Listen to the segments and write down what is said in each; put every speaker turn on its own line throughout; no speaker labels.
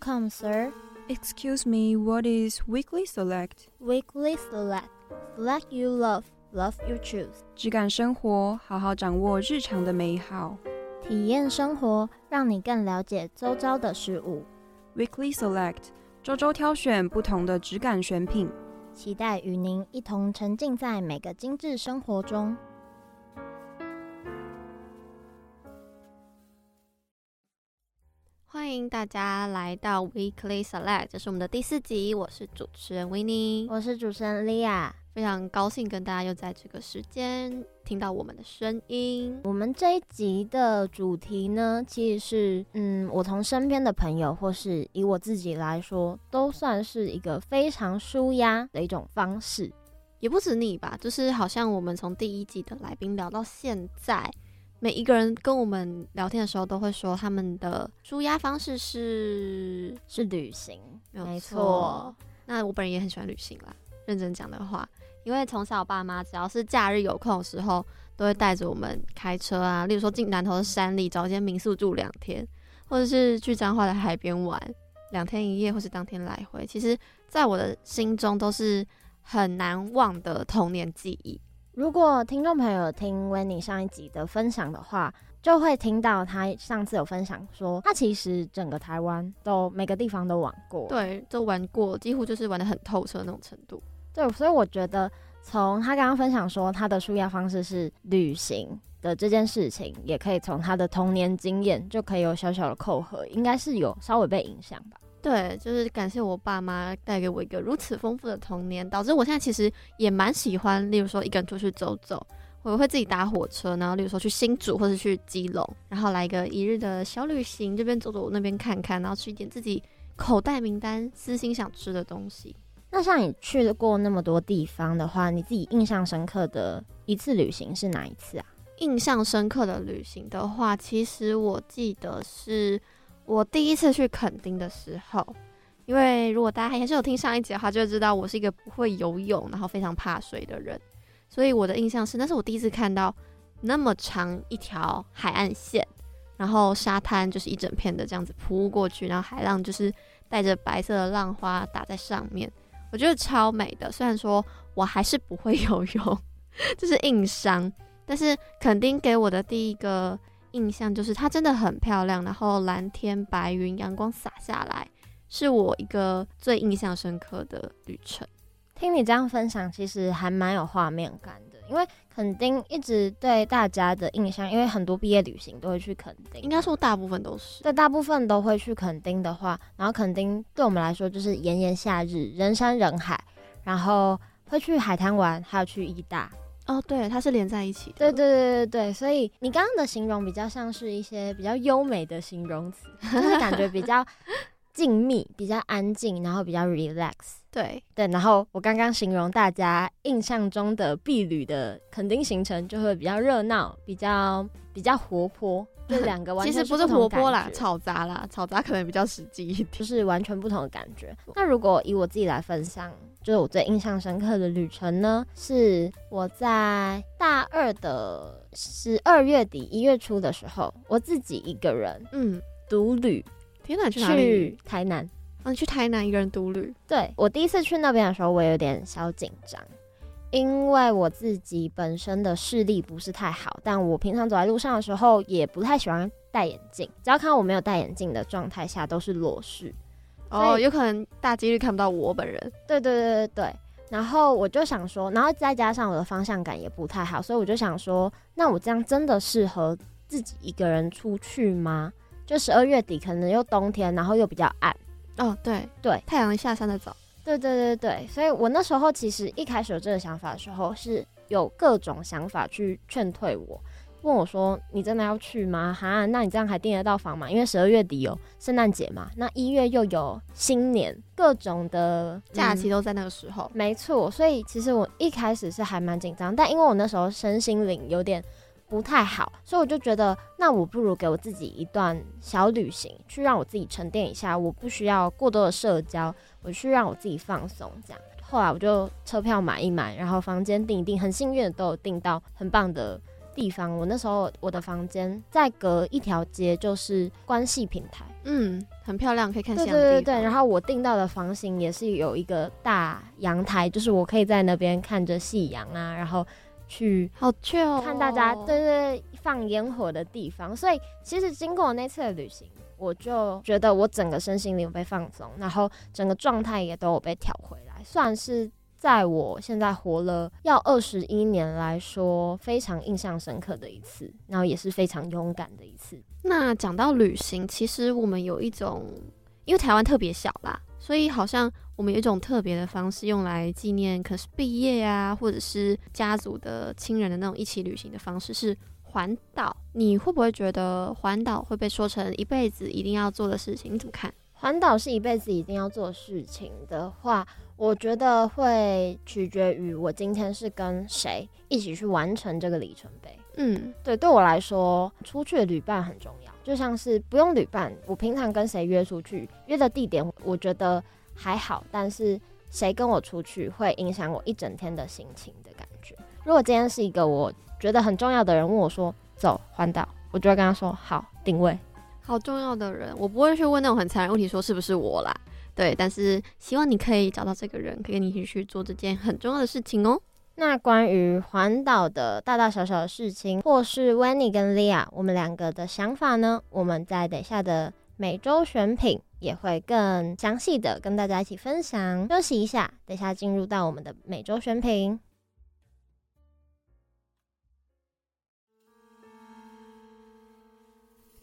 Welcome, sir.
Excuse me, what is weekly select?
Weekly select. Select you love, love you choose.
质感生活，好好掌握日常的美好。
体验生活，让你更了解周遭的事物。
Weekly select，周周挑选不同的质感选品，
期待与您一同沉浸在每个精致生活中。
欢迎大家来到 Weekly Select，这是我们的第四集。我是主持人维尼，
我是主持人 Lia，，
非常高兴跟大家又在这个时间听到我们的声音。
我们这一集的主题呢，其实是，嗯，我从身边的朋友，或是以我自己来说，都算是一个非常舒压的一种方式。
也不止你吧，就是好像我们从第一季的来宾聊到现在。每一个人跟我们聊天的时候，都会说他们的舒压方式是
是旅行，
没错。那我本人也很喜欢旅行啦，认真讲的话，因为从小爸妈只要是假日有空的时候，都会带着我们开车啊，例如说进南投的山里找一间民宿住两天，或者是去彰化的海边玩两天一夜，或是当天来回。其实，在我的心中都是很难忘的童年记忆。
如果听众朋友听 Winnie 上一集的分享的话，就会听到他上次有分享说，他其实整个台湾都每个地方都玩过，
对，都玩过，几乎就是玩的很透彻那种程度。
对，所以我觉得从他刚刚分享说他的舒压方式是旅行的这件事情，也可以从他的童年经验就可以有小小的扣合，应该是有稍微被影响吧。
对，就是感谢我爸妈带给我一个如此丰富的童年，导致我现在其实也蛮喜欢，例如说一个人出去走走，我会自己搭火车，然后例如说去新竹或者去基隆，然后来一个一日的小旅行，这边走走，那边看看，然后吃一点自己口袋名单、私心想吃的东西。
那像你去过那么多地方的话，你自己印象深刻的一次旅行是哪一次啊？
印象深刻的旅行的话，其实我记得是。我第一次去垦丁的时候，因为如果大家还是有听上一集的话，就会知道我是一个不会游泳，然后非常怕水的人，所以我的印象是，那是我第一次看到那么长一条海岸线，然后沙滩就是一整片的这样子铺过去，然后海浪就是带着白色的浪花打在上面，我觉得超美的。虽然说我还是不会游泳，就是硬伤，但是垦丁给我的第一个。印象就是它真的很漂亮，然后蓝天白云，阳光洒下来，是我一个最印象深刻的旅程。
听你这样分享，其实还蛮有画面感的，因为垦丁一直对大家的印象，因为很多毕业旅行都会去垦丁，
应该说大部分都是，
对，大部分都会去垦丁的话，然后垦丁对我们来说就是炎炎夏日，人山人海，然后会去海滩玩，还有去义大。
哦，对，它是连在一起的。
对对对对对，所以你刚刚的形容比较像是一些比较优美的形容词，就是感觉比较 静谧、比较安静，然后比较 relax。
对
对，然后我刚刚形容大家印象中的碧旅的垦丁行程，就会比较热闹，比较比较活泼。这两个完全
其实不是活泼啦，吵杂啦，吵杂可能比较实际一点，
就是完全不同的感觉。那如果以我自己来分享，就是我最印象深刻的旅程呢，是我在大二的十二月底一月初的时候，我自己一个人，嗯，独旅。
天哪，去哪里？
去台南。
嗯、啊，去台南一个人独旅。
对，我第一次去那边的时候，我有点小紧张。因为我自己本身的视力不是太好，但我平常走在路上的时候也不太喜欢戴眼镜。只要看到我没有戴眼镜的状态下，都是裸视。
哦，有可能大几率看不到我本人。
对对对对对。然后我就想说，然后再加上我的方向感也不太好，所以我就想说，那我这样真的适合自己一个人出去吗？就十二月底，可能又冬天，然后又比较暗。
哦，对
对，
太阳下山的早。
对对对对，所以我那时候其实一开始有这个想法的时候，是有各种想法去劝退我，问我说：“你真的要去吗？哈，那你这样还订得到房吗？因为十二月底有圣诞节嘛，那一月又有新年，各种的
假期都在那个时候。”
没错，所以其实我一开始是还蛮紧张，但因为我那时候身心灵有点不太好，所以我就觉得，那我不如给我自己一段小旅行，去让我自己沉淀一下，我不需要过多的社交。我去让我自己放松，这样。后来我就车票买一买，然后房间订一订，很幸运的都有订到很棒的地方，我那时候我的房间再隔一条街就是关系平台，
嗯，很漂亮，可以看夕
阳对对对，然后我订到的房型也是有一个大阳台，就是我可以在那边看着夕阳啊，然后去
好去哦，
看大家对对对放烟火的地方。所以其实经过那次的旅行，我就觉得我整个身心灵被放松，然后整个状态也都有被调回来，算是。在我现在活了要二十一年来说，非常印象深刻的一次，然后也是非常勇敢的一次。
那讲到旅行，其实我们有一种，因为台湾特别小啦，所以好像我们有一种特别的方式，用来纪念，可是毕业呀，或者是家族的亲人的那种一起旅行的方式是环岛。你会不会觉得环岛会被说成一辈子一定要做的事情？你怎么看？
环岛是一辈子一定要做的事情的话，我觉得会取决于我今天是跟谁一起去完成这个里程碑。
嗯，
对，对我来说，出去的旅伴很重要。就像是不用旅伴，我平常跟谁约出去，约的地点我觉得还好，但是谁跟我出去会影响我一整天的心情的感觉。如果今天是一个我觉得很重要的人问我说走环岛，我就会跟他说好，定位。
好重要的人，我不会去问那种很残忍问题，说是不是我啦？对，但是希望你可以找到这个人，可以跟你一起去做这件很重要的事情哦。
那关于环岛的大大小小的事情，或是 Winnie 跟 Leah 我们两个的想法呢？我们在等下的每周选品也会更详细的跟大家一起分享。休息一下，等下进入到我们的每周选品。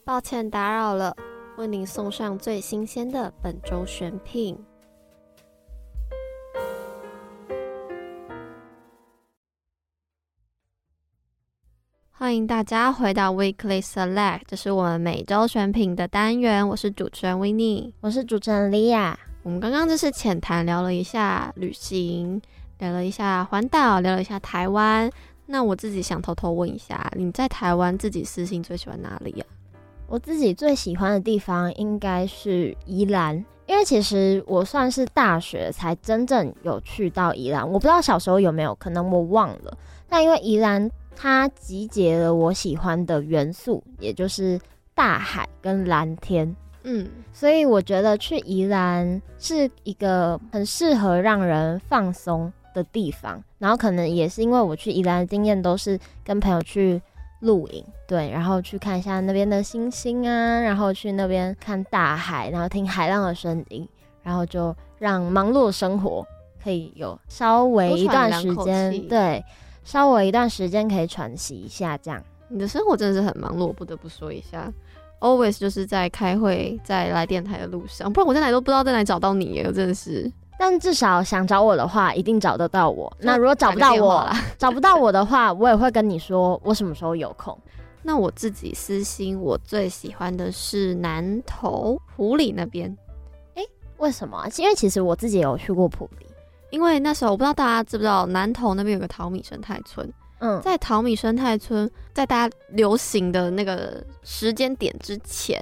抱歉打扰了，为您送上最新鲜的本周选品。欢迎大家回到 Weekly Select，这是我们每周选品的单元。我是主持人 Winnie，
我是主持人 Leah。
我们刚刚就是浅谈聊了一下旅行，聊了一下环岛，聊了一下台湾。那我自己想偷偷问一下，你在台湾自己私心最喜欢哪里呀？
我自己最喜欢的地方应该是宜兰，因为其实我算是大学才真正有去到宜兰，我不知道小时候有没有，可能我忘了。但因为宜兰它集结了我喜欢的元素，也就是大海跟蓝天，
嗯，
所以我觉得去宜兰是一个很适合让人放松的地方。然后可能也是因为我去宜兰的经验都是跟朋友去。露营，对，然后去看一下那边的星星啊，然后去那边看大海，然后听海浪的声音，然后就让忙碌的生活可以有稍微一段时间，对，稍微一段时间可以喘息一下。这样，
你的生活真的是很忙碌，我不得不说一下，always 就是在开会，在来电台的路上，不然我在哪都不知道在哪里找到你耶，我真的是。
但至少想找我的话，一定找得到我。那如果找不到我，找不到我的话，我也会跟你说我什么时候有空。
那我自己私心，我最喜欢的是南投埔里那边。
哎、欸，为什么？因为其实我自己有去过埔里，
因为那时候我不知道大家知不知道，南投那边有个淘米生态村。
嗯，
在淘米生态村，在大家流行的那个时间点之前，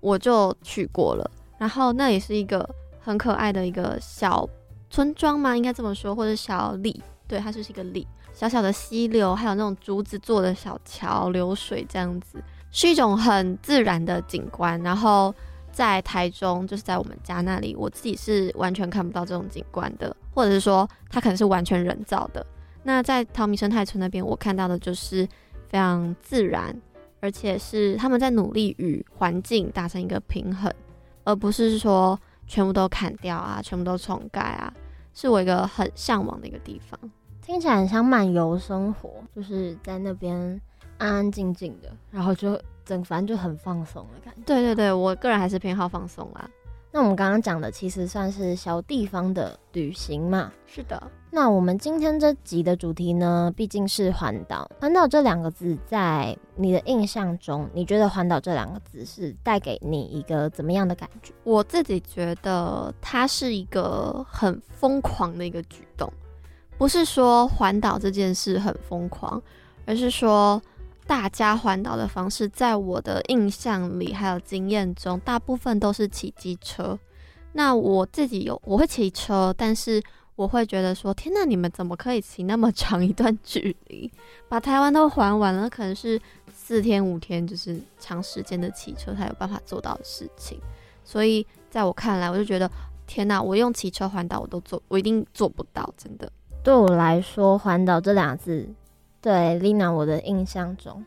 我就去过了。然后那也是一个。很可爱的一个小村庄嘛，应该这么说，或者小里，对，它就是一个里，小小的溪流，还有那种竹子做的小桥流水，这样子是一种很自然的景观。然后在台中，就是在我们家那里，我自己是完全看不到这种景观的，或者是说它可能是完全人造的。那在桃米生态村那边，我看到的就是非常自然，而且是他们在努力与环境达成一个平衡，而不是说。全部都砍掉啊，全部都重盖啊，是我一个很向往的一个地方。
听起来很像漫游生活，就是在那边安安静静的，然后就整反正就很放松的感觉。
对对对，我个人还是偏好放松啦。
那我们刚刚讲的其实算是小地方的旅行嘛？
是的。
那我们今天这集的主题呢，毕竟是环岛。环岛这两个字，在你的印象中，你觉得环岛这两个字是带给你一个怎么样的感觉？
我自己觉得它是一个很疯狂的一个举动，不是说环岛这件事很疯狂，而是说。大家环岛的方式，在我的印象里还有经验中，大部分都是骑机车。那我自己有，我会骑车，但是我会觉得说，天哪，你们怎么可以骑那么长一段距离，把台湾都环完了？可能是四天五天，就是长时间的骑车才有办法做到的事情。所以在我看来，我就觉得，天哪，我用骑车环岛我都做，我一定做不到，真的。
对我来说，环岛这两个字，对 Lina 我的印象中，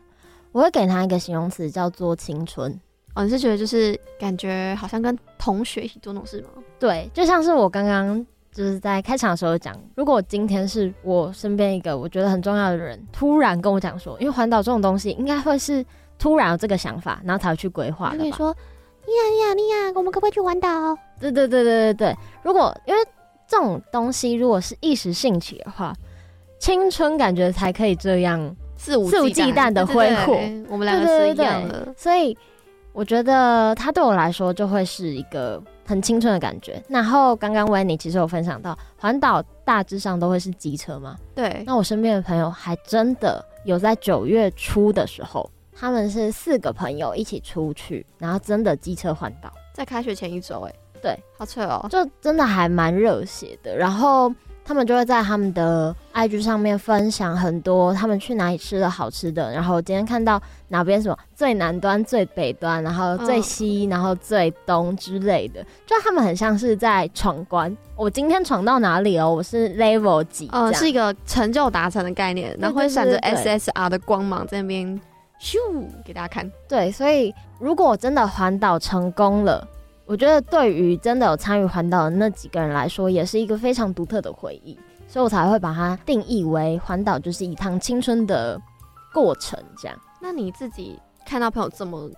我会给她一个形容词，叫做青春。
哦，你是觉得就是感觉好像跟同学一起做那种事吗？
对，就像是我刚刚。就是在开场的时候讲，如果今天是我身边一个我觉得很重要的人，突然跟我讲说，因为环岛这种东西应该会是突然有这个想法，然后才会去规划的。
跟你说，妮娅妮娅妮娅，我们可不可以去环岛？
对对对对对对。如果因为这种东西如果是一时兴起的话，青春感觉才可以这样肆无忌惮的挥霍。
我们两个是一样的，
所以我觉得它对我来说就会是一个。很青春的感觉。然后刚刚 Winnie 其实有分享到，环岛大致上都会是机车吗？
对。
那我身边的朋友还真的有在九月初的时候，他们是四个朋友一起出去，然后真的机车环岛，
在开学前一周，哎，
对，
好扯哦，
就真的还蛮热血的。然后。他们就会在他们的 IG 上面分享很多他们去哪里吃的好吃的，然后今天看到哪边什么最南端、最北端，然后最西，然后最东之类的，就他们很像是在闯关。我今天闯到哪里哦？我是 Level 几？
哦，是一个成就达成的概念，然后会闪着 SSR 的光芒在那边咻给大家看。
对，所以如果我真的环岛成功了。我觉得对于真的有参与环岛的那几个人来说，也是一个非常独特的回忆，所以我才会把它定义为环岛就是一趟青春的过程。这样，
那你自己看到朋友这么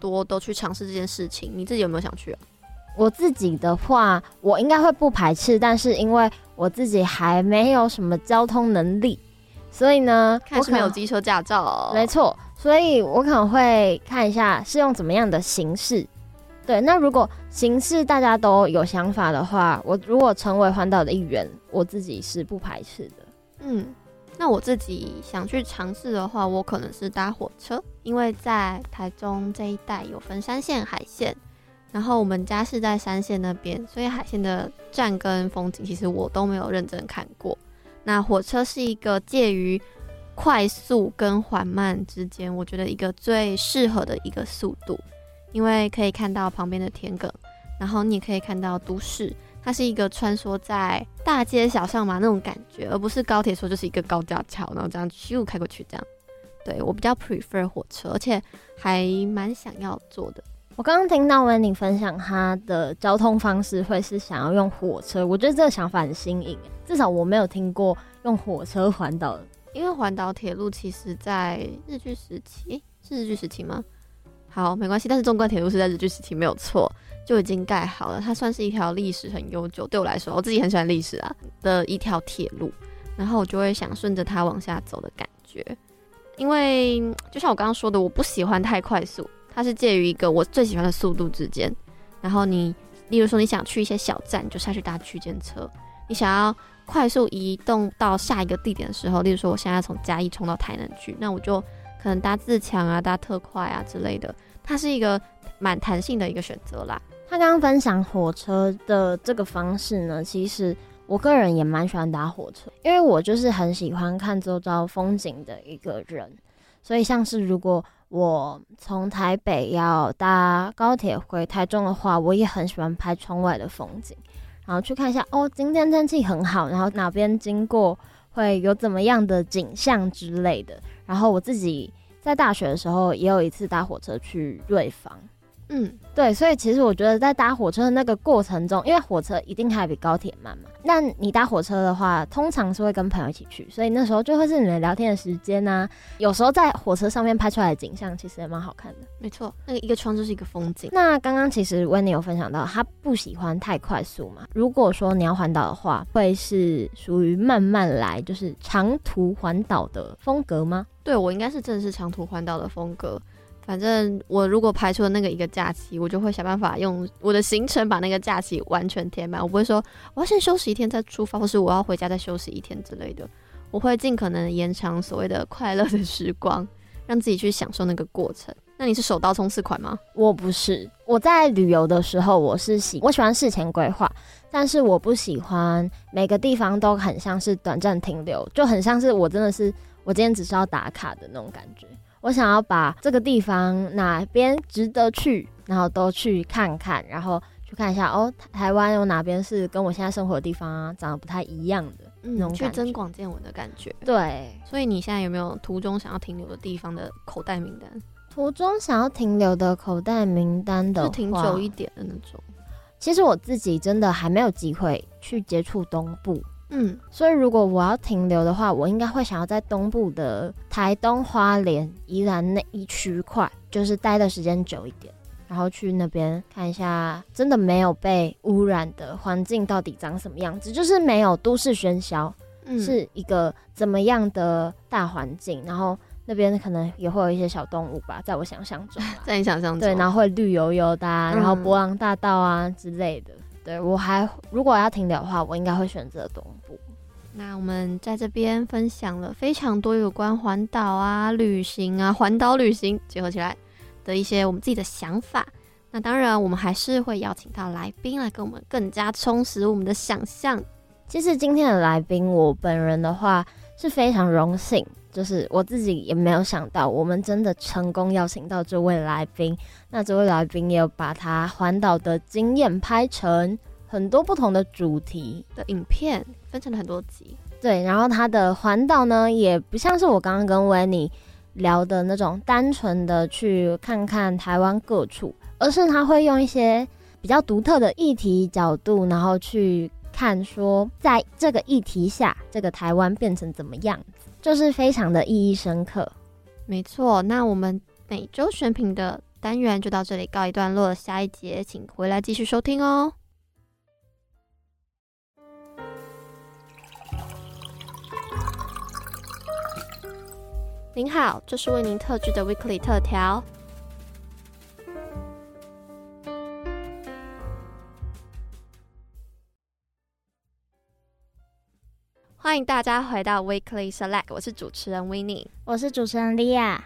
多都去尝试这件事情，你自己有没有想去啊？
我自己的话，我应该会不排斥，但是因为我自己还没有什么交通能力，所以呢，
我是没有机车驾照哦。
没错，所以我可能会看一下是用怎么样的形式。对，那如果形式大家都有想法的话，我如果成为环岛的一员，我自己是不排斥的。
嗯，那我自己想去尝试的话，我可能是搭火车，因为在台中这一带有分山线、海线，然后我们家是在山线那边，所以海线的站跟风景其实我都没有认真看过。那火车是一个介于快速跟缓慢之间，我觉得一个最适合的一个速度。因为可以看到旁边的田埂，然后你也可以看到都市，它是一个穿梭在大街小巷嘛那种感觉，而不是高铁说就是一个高架桥，然后这样咻开过去这样。对，我比较 prefer 火车，而且还蛮想要坐的。
我刚刚听到 Winnie 分享他的交通方式会是想要用火车，我觉得这个想法很新颖，至少我没有听过用火车环岛。
因为环岛铁路其实在日据时期，是日据时期吗？好，没关系。但是纵贯铁路是在日据时期没有错，就已经盖好了。它算是一条历史很悠久，对我来说，我自己很喜欢历史啊的一条铁路。然后我就会想顺着它往下走的感觉，因为就像我刚刚说的，我不喜欢太快速，它是介于一个我最喜欢的速度之间。然后你，例如说你想去一些小站，就下去搭区间车；你想要快速移动到下一个地点的时候，例如说我现在从嘉义冲到台南去，那我就。可能搭自强啊，搭特快啊之类的，它是一个蛮弹性的一个选择啦。
他刚刚分享火车的这个方式呢，其实我个人也蛮喜欢搭火车，因为我就是很喜欢看周遭风景的一个人。所以像是如果我从台北要搭高铁回台中的话，我也很喜欢拍窗外的风景，然后去看一下哦，今天天气很好，然后哪边经过会有怎么样的景象之类的。然后我自己在大学的时候也有一次搭火车去瑞芳，嗯，对，所以其实我觉得在搭火车的那个过程中，因为火车一定还比高铁慢嘛。那你搭火车的话，通常是会跟朋友一起去，所以那时候就会是你们聊天的时间呐、啊。有时候在火车上面拍出来的景象，其实也蛮好看的。
没错，那个一个窗就是一个风景。
那刚刚其实 Winnie 有分享到，他不喜欢太快速嘛。如果说你要环岛的话，会是属于慢慢来，就是长途环岛的风格吗？
对，我应该是正式长途环岛的风格。反正我如果排出了那个一个假期，我就会想办法用我的行程把那个假期完全填满。我不会说我要先休息一天再出发，或是我要回家再休息一天之类的。我会尽可能延长所谓的 快乐的时光，让自己去享受那个过程。那那你是手刀冲刺款吗？
我不是，我在旅游的时候，我是喜我喜欢事前规划，但是我不喜欢每个地方都很像是短暂停留，就很像是我真的是我今天只是要打卡的那种感觉。我想要把这个地方哪边值得去，然后都去看看，然后去看一下哦，台湾有哪边是跟我现在生活的地方啊长得不太一样的。嗯，
去增广见闻的感觉。
对，
所以你现在有没有途中想要停留的地方的口袋名单？
途中想要停留的口袋名单的话，
是停久一点的那种。
其实我自己真的还没有机会去接触东部，
嗯，
所以如果我要停留的话，我应该会想要在东部的台东、花莲、宜兰那一区块，就是待的时间久一点。然后去那边看一下，真的没有被污染的环境到底长什么样子，就是没有都市喧嚣，嗯，是一个怎么样的大环境。然后那边可能也会有一些小动物吧，在我想象中，
在你想象中，
对，然后会绿油油的啊，然后博朗大道啊之类的。嗯，对，我还如果要停留的话，我应该会选择东部。
那我们在这边分享了非常多有关环岛啊、旅行啊、环岛旅行结合起来。的一些我们自己的想法，那当然我们还是会邀请到来宾来跟我们更加充实我们的想象。
其实今天的来宾，我本人的话是非常荣幸，就是我自己也没有想到，我们真的成功邀请到这位来宾。那这位来宾也有把他环岛的经验拍成很多不同的主题
的影片，分成了很多集。
对，然后他的环岛呢，也不像是我刚刚跟维尼。聊的那种单纯的去看看台湾各处，而是他会用一些比较独特的议题角度，然后去看说，在这个议题下，这个台湾变成怎么样子，就是非常的意义深刻。
没错，那我们每周选品的单元就到这里告一段落，下一节请回来继续收听哦。您好，这是为您特制的 Weekly 特调。欢迎大家回到 Weekly Select，我是主持人 Winnie，
我是主持人 Lia。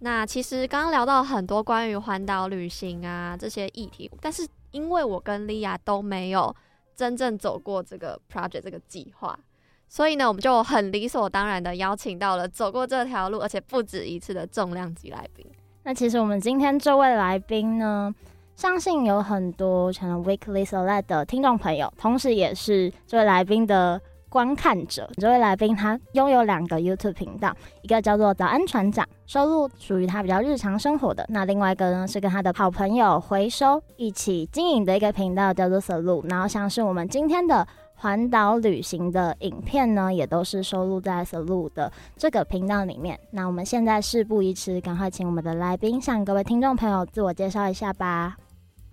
那其实刚刚聊到很多关于环岛旅行啊这些议题，但是因为我跟 Lia 都没有真正走过这个 project 这个计划。所以呢，我们就很理所当然的邀请到了走过这条路，而且不止一次的重量级来宾。
那其实我们今天这位来宾呢，相信有很多可能 Weekly Select 的听众朋友，同时也是这位来宾的观看者。这位来宾他拥有两个 YouTube 频道，一个叫做早安船长，收录属于他比较日常生活的；那另外一个呢，是跟他的好朋友回收一起经营的一个频道，叫做 SALU。然后像是我们今天的。环岛旅行的影片呢，也都是收录在 SALU 的这个频道里面。那我们现在事不宜迟，赶快请我们的来宾向各位听众朋友自我介绍一下吧。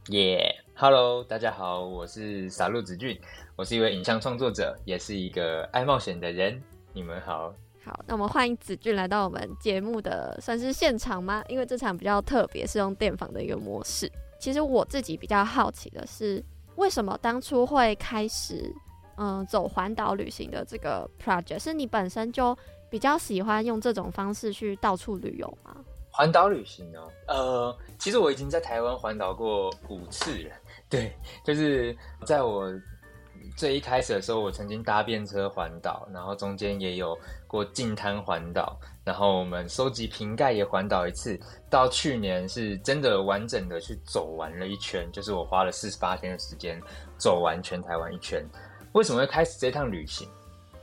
耶、yeah，Hello，大家好，我是 Salute 子俊，我是一位影像创作者，也是一个爱冒险的人。你们好，
好，那我们欢迎子俊来到我们节目的算是现场吗？因为这场比较特别，是用电访的一个模式。其实我自己比较好奇的是，为什么当初会开始？嗯，走环岛旅行的这个 project 是你本身就比较喜欢用这种方式去到处旅游吗？
环岛旅行哦，呃，其实我已经在台湾环岛过五次了。对，就是在我最一开始的时候，我曾经搭便车环岛，然后中间也有过净滩环岛，然后我们收集瓶盖也环岛一次。到去年是真的完整的去走完了一圈，就是我花了四十八天的时间走完全台湾一圈。为什么会开始这趟旅行？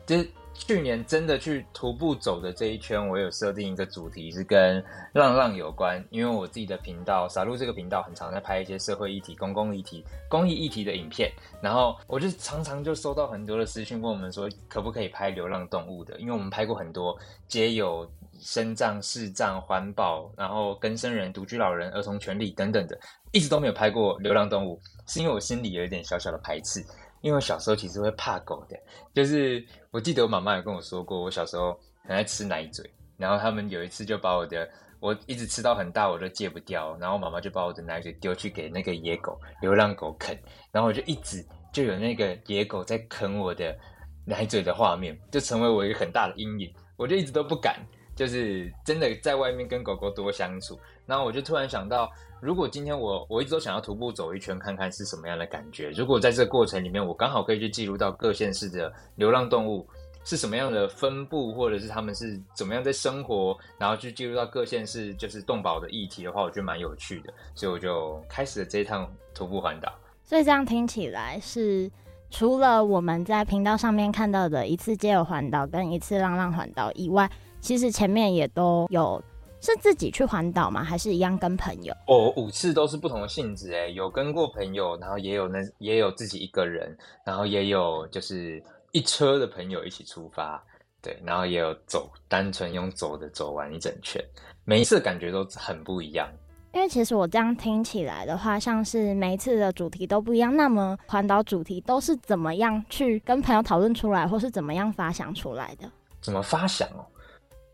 就是去年真的去徒步走的这一圈，我有设定一个主题是跟浪浪有关，因为我自己的频道傻路这个频道很常在拍一些社会议题、公共议题、公益议题的影片，然后我就常常就收到很多的私讯问我们说，可不可以拍流浪动物的？因为我们拍过很多皆有身障、视障、环保，然后跟生人、独居老人、儿童权利等等的，一直都没有拍过流浪动物，是因为我心里有一点小小的排斥。因为我小时候其实会怕狗的，就是我记得我妈妈有跟我说过，我小时候很爱吃奶嘴，然后他们有一次就把我的，我一直吃到很大，我都戒不掉，然后妈妈就把我的奶嘴丢去给那个野狗、流浪狗啃，然后我就一直就有那个野狗在啃我的奶嘴的画面，就成为我一个很大的阴影，我就一直都不敢，就是真的在外面跟狗狗多相处。然后我就突然想到，如果今天我我一直都想要徒步走一圈看看是什么样的感觉，如果在这个过程里面我刚好可以去记录到各县市的流浪动物是什么样的分布，或者是他们是怎么样在生活，然后去记录到各县市就是动保的议题的话，我觉得蛮有趣的，所以我就开始了这一趟徒步环岛。
所以这样听起来是除了我们在频道上面看到的一次街友环岛跟一次浪浪环岛以外，其实前面也都有。是自己去环岛吗？还是一样跟朋友？
哦，五次都是不同的性质诶，有跟过朋友，然后也有那也有自己一个人，然后也有就是一车的朋友一起出发，对，然后也有走单纯用走的走完一整圈，每一次感觉都很不一样。
因为其实我这样听起来的话，像是每一次的主题都不一样，那么环岛主题都是怎么样去跟朋友讨论出来，或是怎么样发想出来的？
怎么发想哦？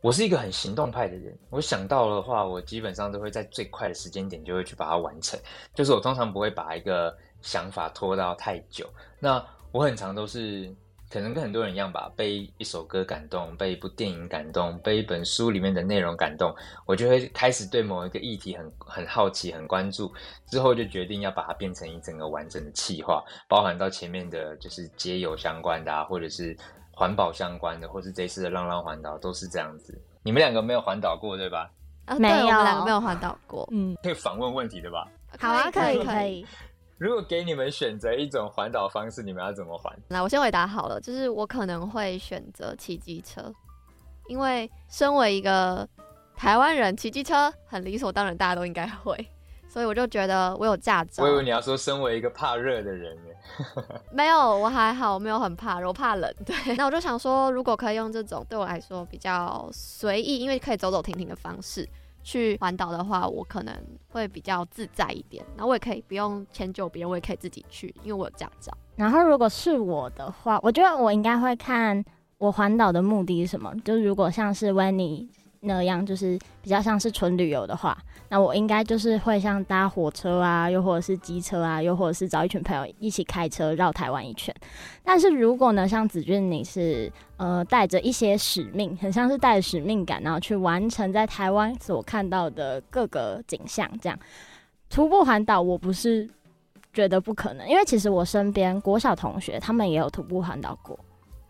我是一个很行动派的人，我想到的话，我基本上都会在最快的时间点就会去把它完成。就是我通常不会把一个想法拖到太久。那我很常都是可能跟很多人一样吧，被一首歌感动，被一部电影感动，被一本书里面的内容感动，我就会开始对某一个议题很很好奇、很关注，之后就决定要把它变成一整个完整的企划，包含到前面的就是街友相关的啊，或者是。环保相关的，或是这次的浪浪环岛都是这样子。你们两个没有环岛过，对吧？
啊，没有，我们两个没有环岛过。嗯，
可以反问问题对吧？
好啊，可以，可以。
如果给你们选择一种环岛方式，你们要怎么环？
那我先回答好了，就是我可能会选择骑机车，因为身为一个台湾人，骑机车很理所当然，大家都应该会。所以我就觉得我有驾照。
我以为你要说，身为一个怕热的人呢？
没有，我还好，我没有很怕热，我怕冷。对，那我就想说，如果可以用这种对我来说比较随意，因为可以走走停停的方式去环岛的话，我可能会比较自在一点。然后我也可以不用迁就别人，我也可以自己去，因为我有驾照。
然后如果是我的话，我觉得我应该会看我环岛的目的是什么。就是如果像是 Winnie 那样，就是比较像是纯旅游的话。那我应该就是会像搭火车啊，又或者是机车啊，又或者是找一群朋友一起开车绕台湾一圈。但是如果呢，像子俊你是呃带着一些使命，很像是带着使命感，然后去完成在台湾所看到的各个景象，这样徒步环岛，我不是觉得不可能，因为其实我身边国小同学他们也有徒步环岛过。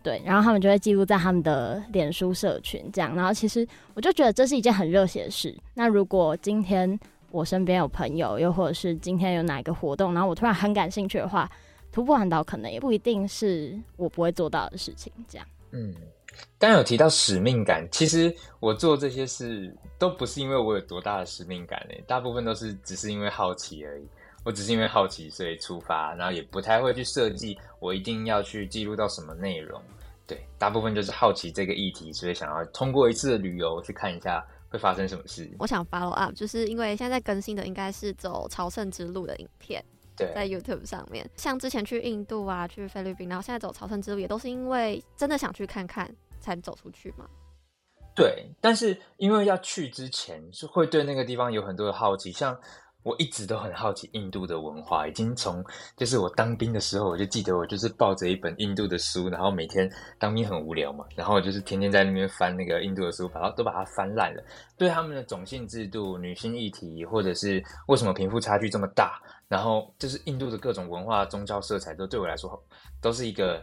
对，然后他们就会记录在他们的脸书社群，这样。然后其实我就觉得这是一件很热血的事。那如果今天我身边有朋友，又或者是今天有哪一个活动，然后我突然很感兴趣的话，徒步环岛可能也不一定是我不会做到的事情。这样。嗯，
刚有提到使命感，其实我做这些事都不是因为我有多大的使命感，大部分都是只是因为好奇而已。我只是因为好奇，所以出发，然后也不太会去设计我一定要去记录到什么内容。对，大部分就是好奇这个议题，所以想要通过一次的旅游去看一下会发生什么事。
我想 follow up，就是因为现在在更新的应该是走朝圣之路的影片，
对，
在 YouTube 上面。像之前去印度啊，去菲律宾，然后现在走朝圣之路，也都是因为真的想去看看才走出去嘛。
对，但是因为要去之前是会对那个地方有很多的好奇，像。我一直都很好奇印度的文化，已经从就是我当兵的时候，我就记得我就是抱着一本印度的书，然后每天当兵很无聊嘛，然后就是天天在那边翻那个印度的书，把它都把它翻烂了。对他们的种姓制度、女性议题，或者是为什么贫富差距这么大，然后就是印度的各种文化、宗教色彩，都对我来说都是一个，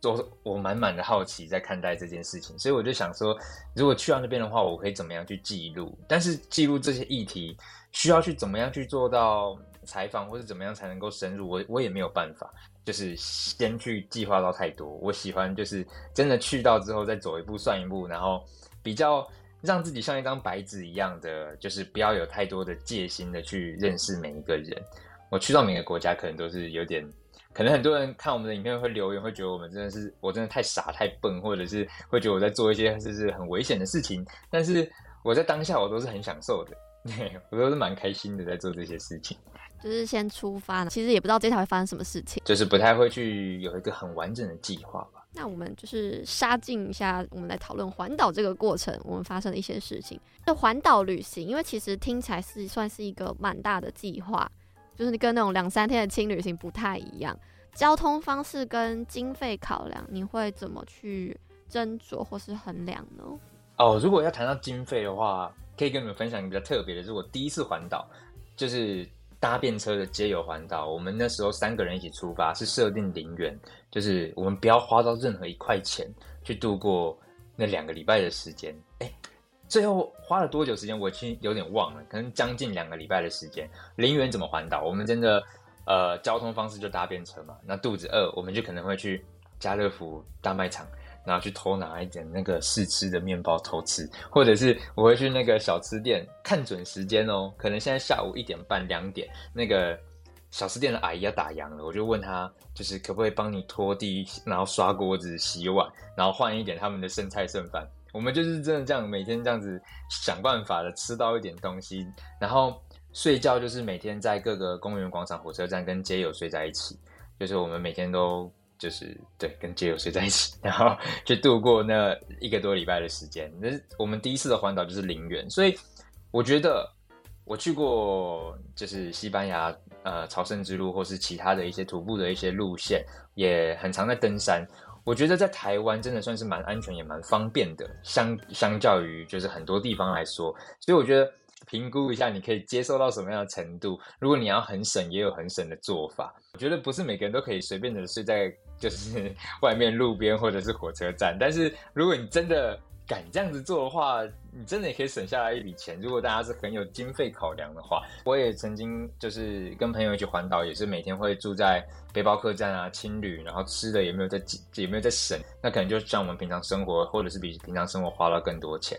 都我满满的好奇在看待这件事情。所以我就想说，如果去到那边的话，我可以怎么样去记录？但是记录这些议题。需要去怎么样去做到采访，或者怎么样才能够深入？我我也没有办法，就是先去计划到太多。我喜欢就是真的去到之后再走一步算一步，然后比较让自己像一张白纸一样的，就是不要有太多的戒心的去认识每一个人。我去到每个国家，可能都是有点，可能很多人看我们的影片会留言，会觉得我们真的是我真的太傻太笨，或者是会觉得我在做一些就是很危险的事情。但是我在当下我都是很享受的。对，我都是蛮开心的，在做这些事情。
就是先出发，其实也不知道接下来会发生什么事情，
就是不太会去有一个很完整的计划吧。
那我们就是杀进一下，我们来讨论环岛这个过程，我们发生的一些事情。那环岛旅行，因为其实听起来是算是一个蛮大的计划，就是跟那种两三天的轻旅行不太一样。交通方式跟经费考量，你会怎么去斟酌或是衡量呢？
哦，如果要谈到经费的话。可以跟你们分享一个比较特别的，是我第一次环岛，就是搭便车的街友环岛。我们那时候三个人一起出发，是设定零元，就是我们不要花到任何一块钱去度过那两个礼拜的时间。哎，最后花了多久时间？我已经有点忘了，可能将近两个礼拜的时间。零元怎么环岛？我们真的呃，交通方式就搭便车嘛。那肚子饿，我们就可能会去家乐福大卖场。然后去偷拿一点那个试吃的面包偷吃，或者是我会去那个小吃店看准时间哦，可能现在下午一点半两点，那个小吃店的阿姨要打烊了，我就问她，就是可不可以帮你拖地，然后刷锅子、洗碗，然后换一点他们的剩菜剩饭。我们就是真的这样每天这样子想办法的吃到一点东西，然后睡觉就是每天在各个公园、广场、火车站跟街友睡在一起，就是我们每天都。就是对，跟街友睡在一起，然后去度过那一个多礼拜的时间。那我们第一次的环岛就是零元，所以我觉得我去过就是西班牙呃朝圣之路，或是其他的一些徒步的一些路线，也很常在登山。我觉得在台湾真的算是蛮安全也蛮方便的，相相较于就是很多地方来说，所以我觉得。评估一下，你可以接受到什么样的程度？如果你要很省，也有很省的做法。我觉得不是每个人都可以随便的睡在就是 外面路边或者是火车站。但是如果你真的敢这样子做的话，你真的也可以省下来一笔钱。如果大家是很有经费考量的话，我也曾经就是跟朋友一起环岛，也是每天会住在背包客栈啊、青旅，然后吃的也没有在也没有在省，那可能就像我们平常生活，或者是比平常生活花了更多钱。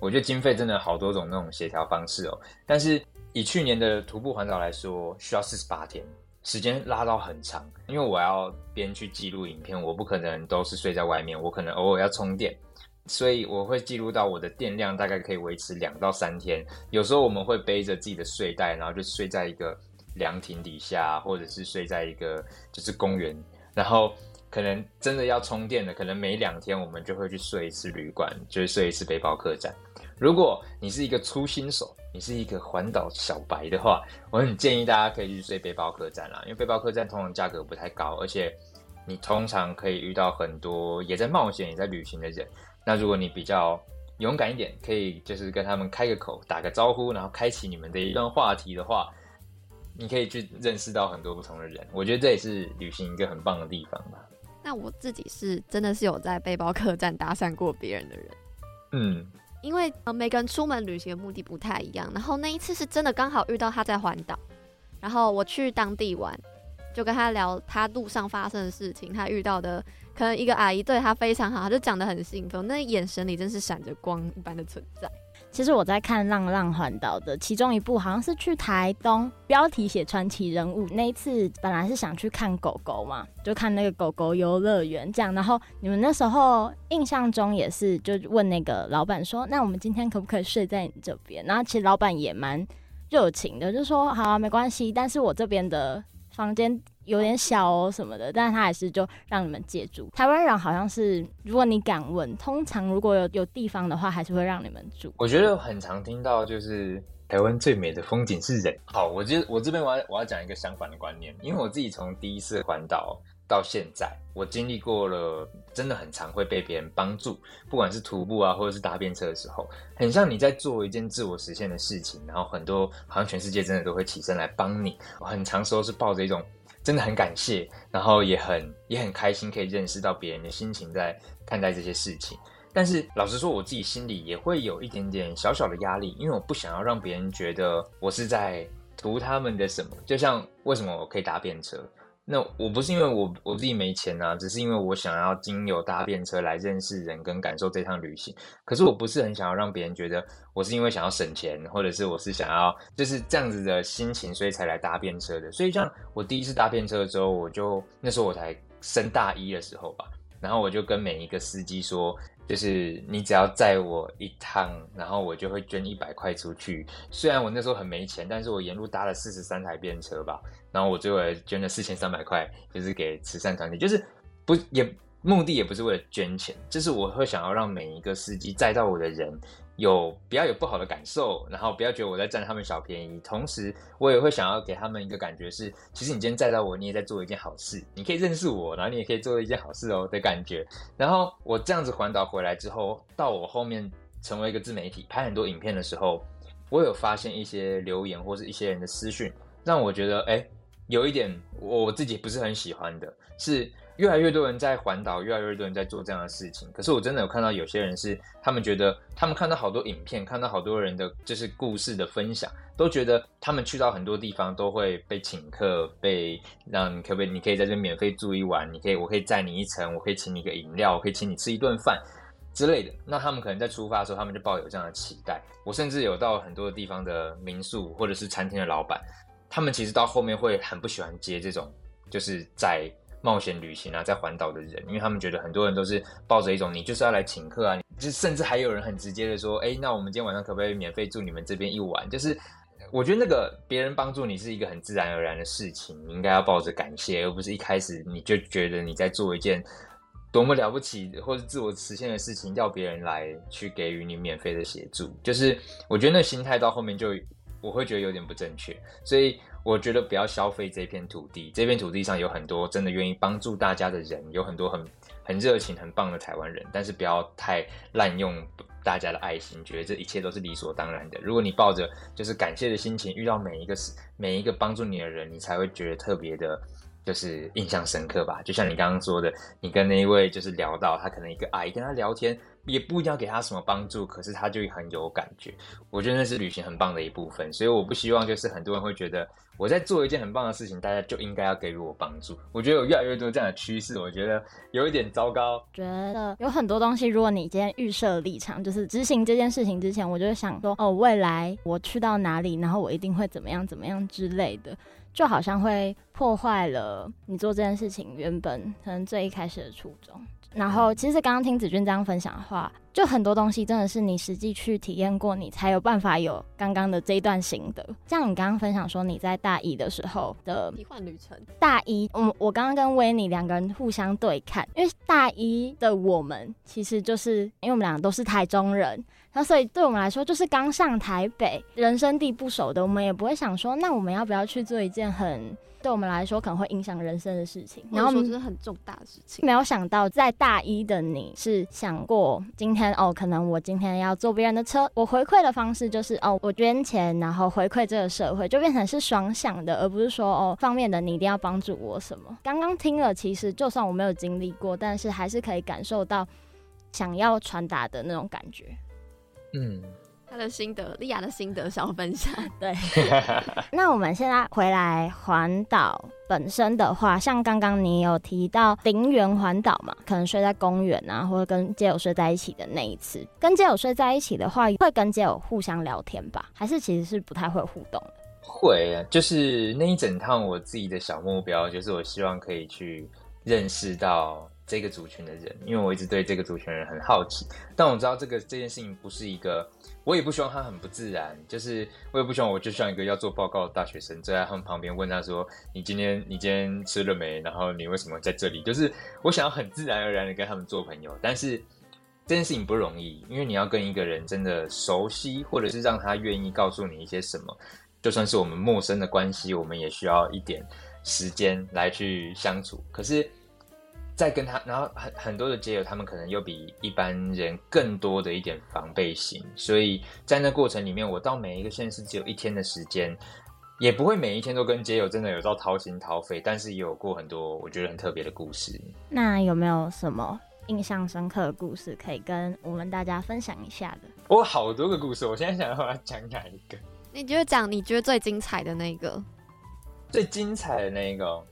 我觉得经费真的好多种那种协调方式哦，但是以去年的徒步环岛来说，需要四十八天，时间拉到很长。因为我要边去记录影片，我不可能都是睡在外面，我可能偶尔要充电，所以我会记录到我的电量大概可以维持两到三天。有时候我们会背着自己的睡袋，然后就睡在一个凉亭底下，或者是睡在一个就是公园，然后。可能真的要充电的，可能每两天我们就会去睡一次旅馆，就是睡一次背包客栈。如果你是一个初新手，你是一个环岛小白的话，我很建议大家可以去睡背包客栈啦，因为背包客栈通常价格不太高，而且你通常可以遇到很多也在冒险、也在旅行的人。那如果你比较勇敢一点，可以就是跟他们开个口、打个招呼，然后开启你们的一段话题的话，你可以去认识到很多不同的人。我觉得这也是旅行一个很棒的地方吧。
那我自己是真的是有在背包客栈搭讪过别人的人，
嗯，
因为呃每个人出门旅行的目的不太一样，然后那一次是真的刚好遇到他在环岛，然后我去当地玩，就跟他聊他路上发生的事情，他遇到的可能一个阿姨对他非常好，他就讲得很兴奋，那眼神里真是闪着光一般的存在。
其实我在看《浪浪环岛》的其中一部，好像是去台东，标题写传奇人物。那一次本来是想去看狗狗嘛，就看那个狗狗游乐园这样。然后你们那时候印象中也是，就问那个老板说：“那我们今天可不可以睡在你这边？”然后其实老板也蛮热情的，就说：“好啊，没关系，但是我这边的房间。”有点小哦什么的，但是他还是就让你们借住。台湾人好像是，如果你敢问，通常如果有有地方的话，还是会让你们住。
我觉得很常听到就是台湾最美的风景是人。好，我觉我这边我要我要讲一个相反的观念，因为我自己从第一次环岛到现在，我经历过了，真的很常会被别人帮助，不管是徒步啊，或者是搭便车的时候，很像你在做一件自我实现的事情，然后很多好像全世界真的都会起身来帮你。我很常时候是抱着一种。真的很感谢，然后也很也很开心，可以认识到别人的心情在看待这些事情。但是老实说，我自己心里也会有一点点小小的压力，因为我不想要让别人觉得我是在图他们的什么。就像为什么我可以搭便车？那我不是因为我我自己没钱啊，只是因为我想要经由搭便车来认识人跟感受这趟旅行。可是我不是很想要让别人觉得我是因为想要省钱，或者是我是想要就是这样子的心情，所以才来搭便车的。所以像我第一次搭便车的时候，我就那时候我才升大一的时候吧，然后我就跟每一个司机说，就是你只要载我一趟，然后我就会捐一百块出去。虽然我那时候很没钱，但是我沿路搭了四十三台便车吧。然后我最后还捐了四千三百块，就是给慈善团体，就是不也目的也不是为了捐钱，就是我会想要让每一个司机载到我的人有不要有不好的感受，然后不要觉得我在占他们小便宜，同时我也会想要给他们一个感觉是，其实你今天载到我，你也在做一件好事，你可以认识我，然后你也可以做一件好事哦的感觉。然后我这样子环岛回来之后，到我后面成为一个自媒体，拍很多影片的时候，我有发现一些留言或是一些人的私讯，让我觉得，哎、有一点我自己不是很喜欢的，是。越来越多人在环岛，越来越多人在做这样的事情。可是我真的有看到有些人是，他们觉得他们看到好多影片，看到好多人的就是故事的分享，都觉得他们去到很多地方都会被请客，被让你可不可以，你可以在这免费住一晚，你可以，我可以载你一程，我可以请你个饮料，我可以请你吃一顿饭之类的。那他们可能在出发的时候，他们就抱有这样的期待。我甚至有到很多地方的民宿或者是餐厅的老板，他们其实到后面会很不喜欢接这种，就是在。冒险旅行啊，在环岛的人，因为他们觉得很多人都是抱着一种你就是要来请客啊，就甚至还有人很直接的说，哎，那我们今天晚上可不可以免费住你们这边一晚？就是我觉得那个别人帮助你是一个很自然而然的事情，你应该要抱着感谢，而不是一开始你就觉得你在做一件多么了不起或者自我实现的事情，要别人来去给予你免费的协助。就是我觉得那心态到后面就我会觉得有点不正确，所以。我觉得不要消费这片土地，这片土地上有很多真的愿意帮助大家的人，有很多很很热情、很棒的台湾人，但是不要太滥用大家的爱心，觉得这一切都是理所当然的。如果你抱着就是感谢的心情，遇到每一个每一个帮助你的人，你才会觉得特别的，就是印象深刻吧。就像你刚刚说的，你跟那一位就是聊到他可能一个阿姨跟他聊天。也不一定要给他什么帮助，可是他就很有感觉。我觉得那是旅行很棒的一部分，所以我不希望就是很多人会觉得我在做一件很棒的事情，大家就应该要给予我帮助。我觉得有越来越多这样的趋势，我觉得有一点糟糕。
觉得有很多东西，如果你今天预设立场，就是执行这件事情之前，我就会想说，哦，未来我去到哪里，然后我一定会怎么样怎么样之类的，就好像会破坏了你做这件事情原本可能最一开始的初衷。然后，其实刚刚听子君这样分享的话，就很多东西真的是你实际去体验过，你才有办法有刚刚的这一段心得。像你刚刚分享说你在大一的时候的
奇幻旅程。
大一，我我刚刚跟维尼两个人互相对看，因为大一的我们其实就是因为我们两个都是台中人，那所以对我们来说就是刚上台北，人生地不熟的，我们也不会想说，那我们要不要去做一件很。对我们来说可能会影响人生的事情，
然后说这是很重大的事情。
没有想到在大一的你是想过今天哦，可能我今天要坐别人的车，我回馈的方式就是哦，我捐钱，然后回馈这个社会，就变成是双向的，而不是说哦方面的你一定要帮助我什么。刚刚听了，其实就算我没有经历过，但是还是可以感受到想要传达的那种感觉。
嗯。
他的心得，莉亚的心得小分享。
对，那我们现在回来环岛本身的话，像刚刚你有提到林园环岛嘛，可能睡在公园啊，或者跟街友睡在一起的那一次，跟街友睡在一起的话，会跟街友互相聊天吧？还是其实是不太会互动的？
会啊，就是那一整趟我自己的小目标，就是我希望可以去认识到。这个族群的人，因为我一直对这个族群的人很好奇，但我知道这个这件事情不是一个，我也不希望他很不自然，就是我也不希望我就像一个要做报告的大学生，坐在他们旁边问他说：“你今天你今天吃了没？然后你为什么在这里？”就是我想要很自然而然的跟他们做朋友，但是这件事情不容易，因为你要跟一个人真的熟悉，或者是让他愿意告诉你一些什么，就算是我们陌生的关系，我们也需要一点时间来去相处。可是。再跟他，然后很很多的街友，他们可能又比一般人更多的一点防备心，所以在那过程里面，我到每一个县市只有一天的时间，也不会每一天都跟街友真的有到掏心掏肺，但是也有过很多我觉得很特别的故事。
那有没有什么印象深刻的故事可以跟我们大家分享一下的？
我有好多个故事，我现在想要讲哪一个？
你觉得讲你觉得最精彩的那个？
最精彩的那一个，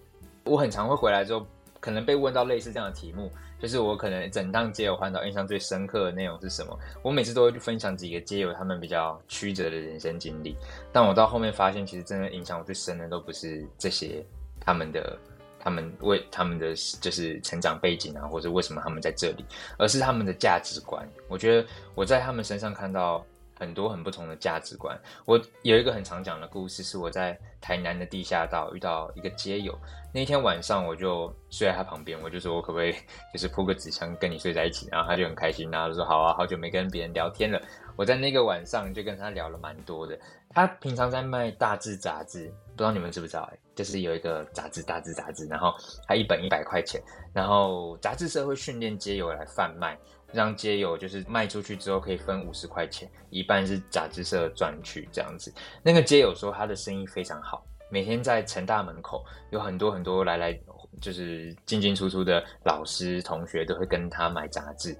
我很常会回来之后。可能被问到类似这样的题目，就是我可能整趟街友环岛印象最深刻的内容是什么？我每次都会去分享几个街友他们比较曲折的人生经历，但我到后面发现，其实真的影响我最深的都不是这些他们的，他们为他们的就是成长背景啊，或者为什么他们在这里，而是他们的价值观。我觉得我在他们身上看到。很多很不同的价值观。我有一个很常讲的故事，是我在台南的地下道遇到一个街友。那天晚上我就睡在他旁边，我就说我可不可以就是铺个纸箱跟你睡在一起，然后他就很开心，然后说好啊，好久没跟别人聊天了。我在那个晚上就跟他聊了蛮多的。他平常在卖大志杂志，不知道你们知不知道？哎，就是有一个杂志，大志杂志，然后他一本一百块钱，然后杂志社会训练街友来贩卖。让街友就是卖出去之后可以分五十块钱，一半是杂志社赚取这样子。那个街友说他的生意非常好，每天在城大门口有很多很多来来就是进进出出的老师同学都会跟他买杂志。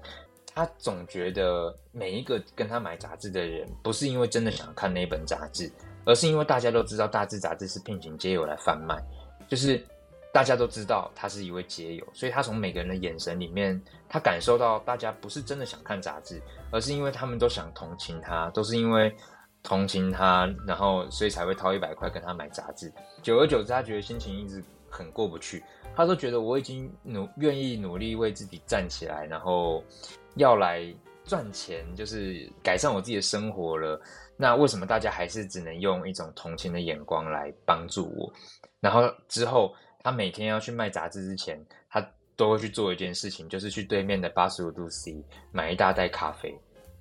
他总觉得每一个跟他买杂志的人，不是因为真的想看那本杂志，而是因为大家都知道大志杂志是聘请街友来贩卖，就是大家都知道他是一位街友，所以他从每个人的眼神里面，他感受到大家不是真的想看杂志，而是因为他们都想同情他，都是因为同情他，然后所以才会掏一百块跟他买杂志。久而久之，他觉得心情一直很过不去，他都觉得我已经努愿意努力为自己站起来，然后。要来赚钱，就是改善我自己的生活了。那为什么大家还是只能用一种同情的眼光来帮助我？然后之后，他每天要去卖杂志之前，他都会去做一件事情，就是去对面的八十五度 C 买一大袋咖啡。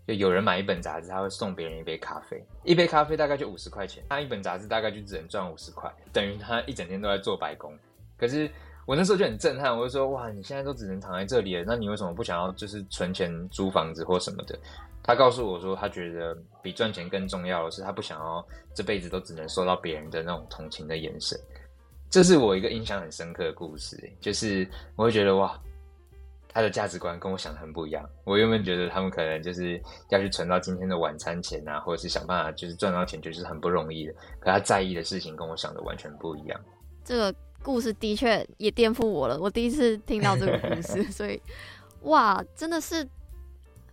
就有人买一本杂志，他会送别人一杯咖啡，一杯咖啡大概就五十块钱，他一本杂志大概就只能赚五十块，等于他一整天都在做白工。可是。我那时候就很震撼，我就说：哇，你现在都只能躺在这里了，那你为什么不想要就是存钱租房子或什么的？他告诉我说，他觉得比赚钱更重要的是，他不想要这辈子都只能受到别人的那种同情的眼神。这是我一个印象很深刻的故事，就是我会觉得哇，他的价值观跟我想的很不一样。我原本觉得他们可能就是要去存到今天的晚餐钱啊，或者是想办法就是赚到钱，就是很不容易的。可他在意的事情跟我想的完全不一样。
这个。故事的确也颠覆我了，我第一次听到这个故事，所以哇，真的是，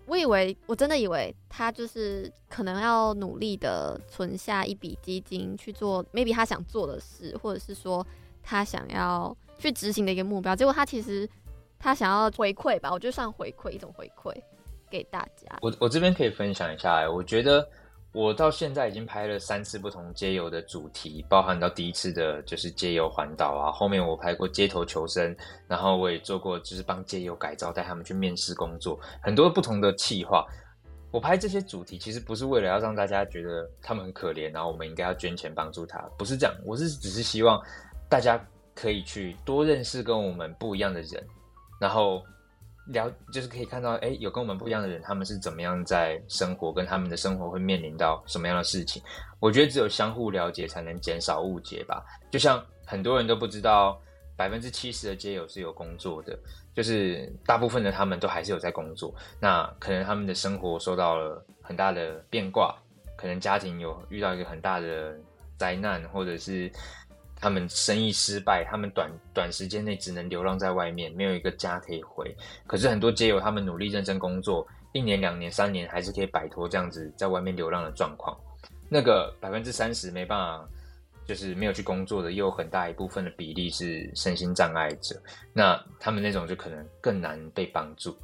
我以为我真的以为他就是可能要努力的存下一笔基金去做，maybe 他想做的事，或者是说他想要去执行的一个目标，结果他其实他想要回馈吧，我觉得算回馈一种回馈给大家。
我我这边可以分享一下，我觉得。我到现在已经拍了三次不同街友的主题，包含到第一次的就是街友环岛啊，后面我拍过街头求生，然后我也做过就是帮街友改造，带他们去面试工作，很多不同的企划。我拍这些主题其实不是为了要让大家觉得他们很可怜，然后我们应该要捐钱帮助他，不是这样，我是只是希望大家可以去多认识跟我们不一样的人，然后。聊就是可以看到，哎，有跟我们不一样的人，他们是怎么样在生活，跟他们的生活会面临到什么样的事情。我觉得只有相互了解，才能减少误解吧。就像很多人都不知道，百分之七十的街友是有工作的，就是大部分的他们都还是有在工作。那可能他们的生活受到了很大的变卦，可能家庭有遇到一个很大的灾难，或者是。他们生意失败，他们短短时间内只能流浪在外面，没有一个家可以回。可是很多街友，他们努力认真工作，一年、两年、三年，还是可以摆脱这样子在外面流浪的状况。那个百分之三十没办法，就是没有去工作的，又有很大一部分的比例是身心障碍者。那他们那种就可能更难被帮助。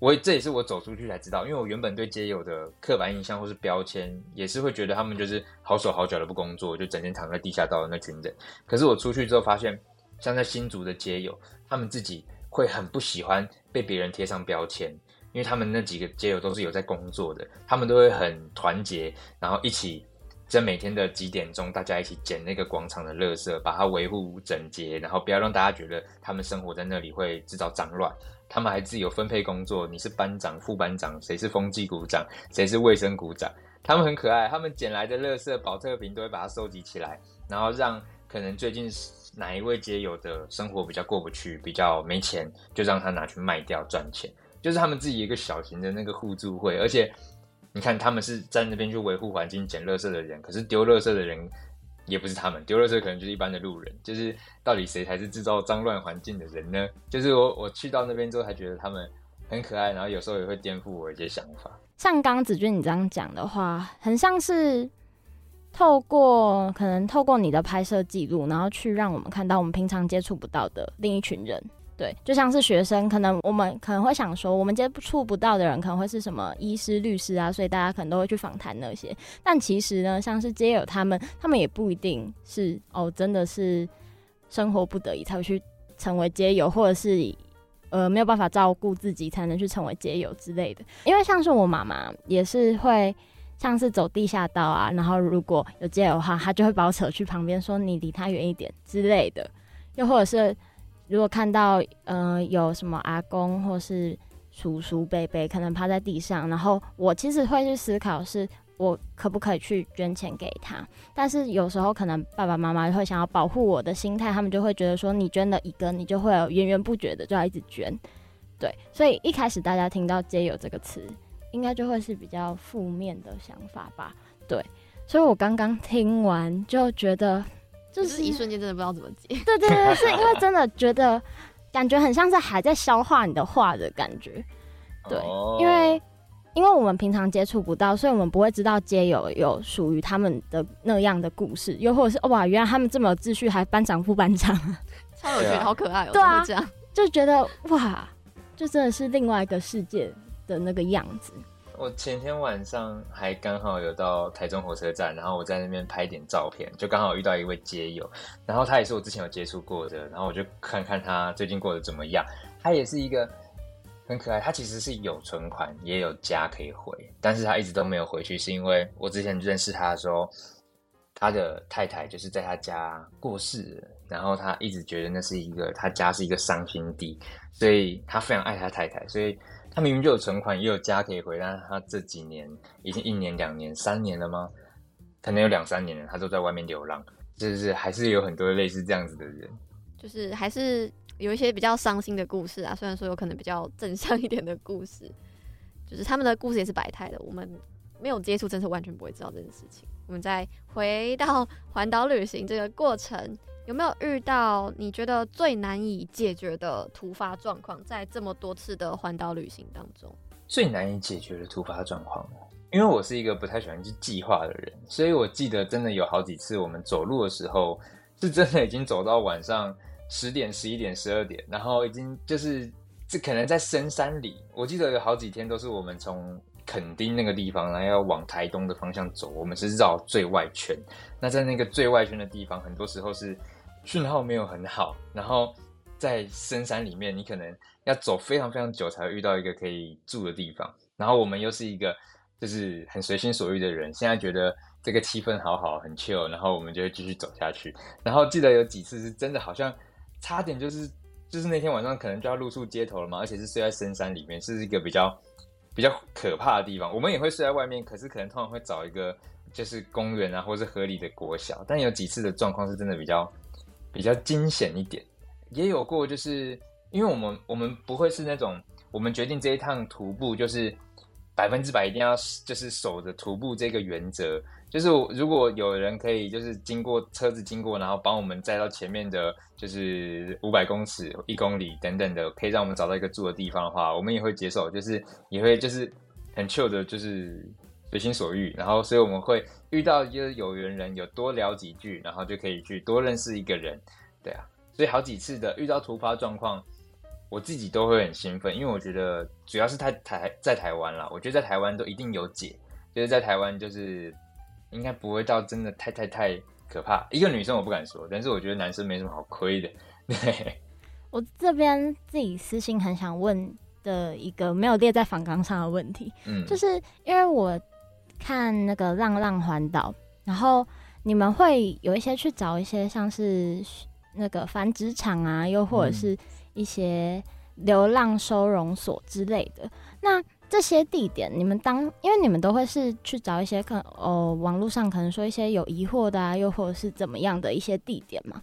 我这也是我走出去才知道，因为我原本对街友的刻板印象或是标签，也是会觉得他们就是好手好脚的不工作，就整天躺在地下道的那群人。可是我出去之后发现，像在新竹的街友，他们自己会很不喜欢被别人贴上标签，因为他们那几个街友都是有在工作的，他们都会很团结，然后一起在每天的几点钟，大家一起捡那个广场的垃圾，把它维护整洁，然后不要让大家觉得他们生活在那里会制造脏乱。他们还自己有分配工作，你是班长、副班长，谁是风纪股长，谁是卫生股长。他们很可爱，他们捡来的垃圾、保特瓶都会把它收集起来，然后让可能最近哪一位街友的生活比较过不去，比较没钱，就让他拿去卖掉赚钱。就是他们自己一个小型的那个互助会，而且你看，他们是在那边去维护环境、捡垃圾的人，可是丢垃圾的人。也不是他们丢垃圾，可能就是一般的路人。就是到底谁才是制造脏乱环境的人呢？就是我我去到那边之后，才觉得他们很可爱，然后有时候也会颠覆我一些想法。
像刚子君你这样讲的话，很像是透过可能透过你的拍摄记录，然后去让我们看到我们平常接触不到的另一群人。对，就像是学生，可能我们可能会想说，我们接触不到的人可能会是什么医师、律师啊，所以大家可能都会去访谈那些。但其实呢，像是街友他们，他们也不一定是哦，真的是生活不得已才会去成为街友，或者是呃没有办法照顾自己才能去成为街友之类的。因为像是我妈妈也是会像是走地下道啊，然后如果有街友的话，她就会把我扯去旁边说你离他远一点之类的，又或者是。如果看到呃有什么阿公或是
叔叔伯伯可能趴在地上，然后我其实会去思考是。我可不可以去捐钱给他？但是有时候可能爸爸妈妈会想要保护我的心态，他们就会觉得说，你捐了一个，你就会有源源不绝的就要一直捐。对，所以一开始大家听到“街友”这个词，应该就会是比较负面的想法吧？对，所以我刚刚听完就觉得，就是
一瞬间真的不知道怎么接。
对对对，是因为真的觉得感觉很像是还在消化你的话的感觉。对，因为。因为我们平常接触不到，所以我们不会知道街友有属于他们的那样的故事，又或者是哇，原来他们这么有秩序，还班长副班长，
超有趣，好可爱哦、喔！
对啊，
这样
就觉得哇，就真的是另外一个世界的那个样子。
我前天晚上还刚好有到台中火车站，然后我在那边拍点照片，就刚好遇到一位街友，然后他也是我之前有接触过的，然后我就看看他最近过得怎么样，他也是一个。很可爱，他其实是有存款，也有家可以回，但是他一直都没有回去，是因为我之前认识他的时候，他的太太就是在他家过世了，然后他一直觉得那是一个他家是一个伤心地，所以他非常爱他太太，所以他明明就有存款，也有家可以回，但他这几年已经一年、两年、三年了吗？可能有两三年了，他都在外面流浪，就是还是有很多类似这样子的人，
就是还是。有一些比较伤心的故事啊，虽然说有可能比较正向一点的故事，就是他们的故事也是百态的。我们没有接触，真是完全不会知道这件事情。我们再回到环岛旅行这个过程，有没有遇到你觉得最难以解决的突发状况？在这么多次的环岛旅行当中，
最难以解决的突发状况，因为我是一个不太喜欢去计划的人，所以我记得真的有好几次我们走路的时候，是真的已经走到晚上。十点、十一点、十二点，然后已经就是这可能在深山里。我记得有好几天都是我们从垦丁那个地方，然后要往台东的方向走。我们是绕最外圈。那在那个最外圈的地方，很多时候是讯号没有很好。然后在深山里面，你可能要走非常非常久才会遇到一个可以住的地方。然后我们又是一个就是很随心所欲的人，现在觉得这个气氛好好，很 chill，然后我们就会继续走下去。然后记得有几次是真的好像。差点就是就是那天晚上可能就要露宿街头了嘛，而且是睡在深山里面，是一个比较比较可怕的地方。我们也会睡在外面，可是可能通常会找一个就是公园啊，或是河里的国小。但有几次的状况是真的比较比较惊险一点，也有过就是因为我们我们不会是那种我们决定这一趟徒步就是百分之百一定要就是守着徒步这个原则。就是如果有人可以，就是经过车子经过，然后帮我们载到前面的，就是五百公尺、一公里等等的，可以让我们找到一个住的地方的话，我们也会接受，就是也会就是很 chill 的，就是随心所欲。然后，所以我们会遇到就是有缘人，有多聊几句，然后就可以去多认识一个人，对啊。所以好几次的遇到突发状况，我自己都会很兴奋，因为我觉得主要是台台在台湾啦，我觉得在台湾都一定有解，就是在台湾就是。应该不会到真的太太太可怕。一个女生我不敢说，但是我觉得男生没什么好亏的。对，
我这边自己私心很想问的一个没有列在访纲上的问题，嗯，就是因为我看那个浪浪环岛，然后你们会有一些去找一些像是那个繁殖场啊，又或者是一些流浪收容所之类的，那。这些地点，你们当因为你们都会是去找一些可哦，网络上可能说一些有疑惑的啊，又或者是怎么样的一些地点嘛？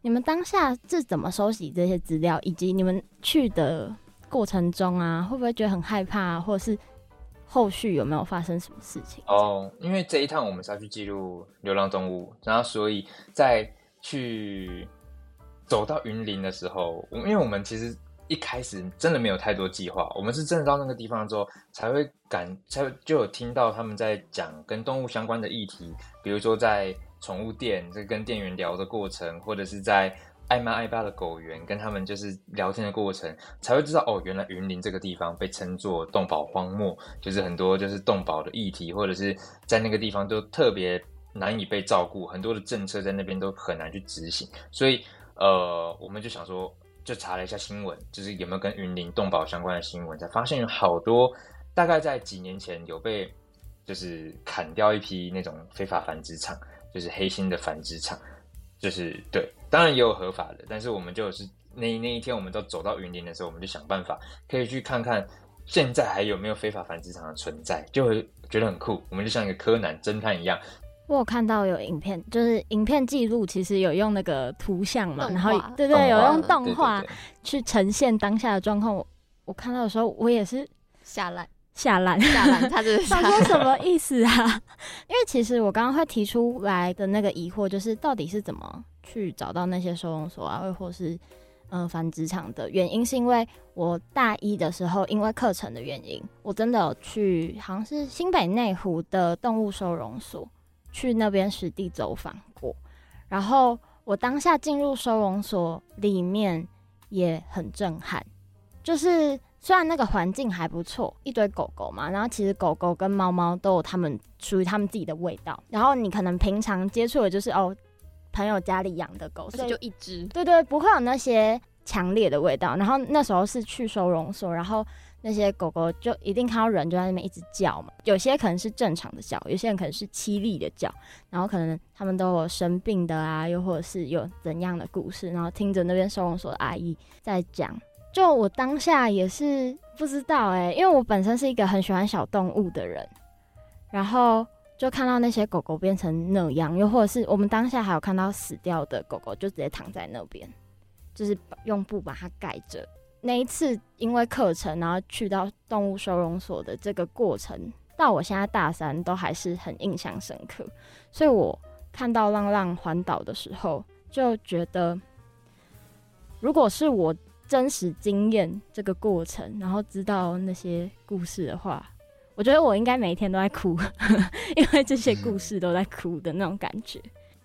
你们当下是怎么收集这些资料，以及你们去的过程中啊，会不会觉得很害怕啊，或者是后续有没有发生什么事情？
哦，因为这一趟我们是要去记录流浪动物，然后所以在去走到云林的时候，因为我们其实。一开始真的没有太多计划，我们是真的到那个地方之后，才会感才就有听到他们在讲跟动物相关的议题，比如说在宠物店在跟店员聊的过程，或者是在爱妈爱爸的狗园跟他们就是聊天的过程，才会知道哦，原来云林这个地方被称作动保荒漠，就是很多就是动保的议题，或者是在那个地方都特别难以被照顾，很多的政策在那边都很难去执行，所以呃，我们就想说。就查了一下新闻，就是有没有跟云林动保相关的新闻，才发现有好多，大概在几年前有被就是砍掉一批那种非法繁殖场，就是黑心的繁殖场，就是对，当然也有合法的，但是我们就是那那一天我们都走到云林的时候，我们就想办法可以去看看现在还有没有非法繁殖场的存在，就会觉得很酷。我们就像一个柯南侦探一样。
我有看到有影片，就是影片记录，其实有用那个图像嘛，然后对对，有用
动画
去呈现当下的状况。我我看到的时候，我也是
下烂
吓烂，
下烂，他就是
想说什么意思啊？因为其实我刚刚会提出来的那个疑惑，就是到底是怎么去找到那些收容所啊，或或是嗯繁殖场的原因，是因为我大一的时候，因为课程的原因，我真的有去，好像是新北内湖的动物收容所，去那边实地走访过。然后我当下进入收容所里面也很震撼，就是。虽然那个环境还不错，一堆狗狗嘛，然后其实狗狗跟猫猫都有它们属于它们自己的味道。然后你可能平常接触的就是哦，朋友家里养的狗，所以
就一只，
对对，不会有那些强烈的味道。然后那时候是去收容所，然后那些狗狗就一定看到人就在那边一直叫嘛，有些可能是正常的叫，有些人可能是凄厉的叫，然后可能他们都有生病的啊，又或者是有怎样的故事，然后听着那边收容所的阿姨在讲。就我当下也是不知道哎、因为我本身是一个很喜欢小动物的人，然后就看到那些狗狗变成那样，又或者是我们当下还有看到死掉的狗狗，就直接躺在那边，就是用布把它盖着。那一次因为课程，然后去到动物收容所的这个过程，到我现在大三都还是很印象深刻。所以我看到浪浪环岛的时候，就觉得如果是我。真实经验这个过程，然后知道那些故事的话，我觉得我应该每天都在哭，因为这些故事都在哭的那种感觉。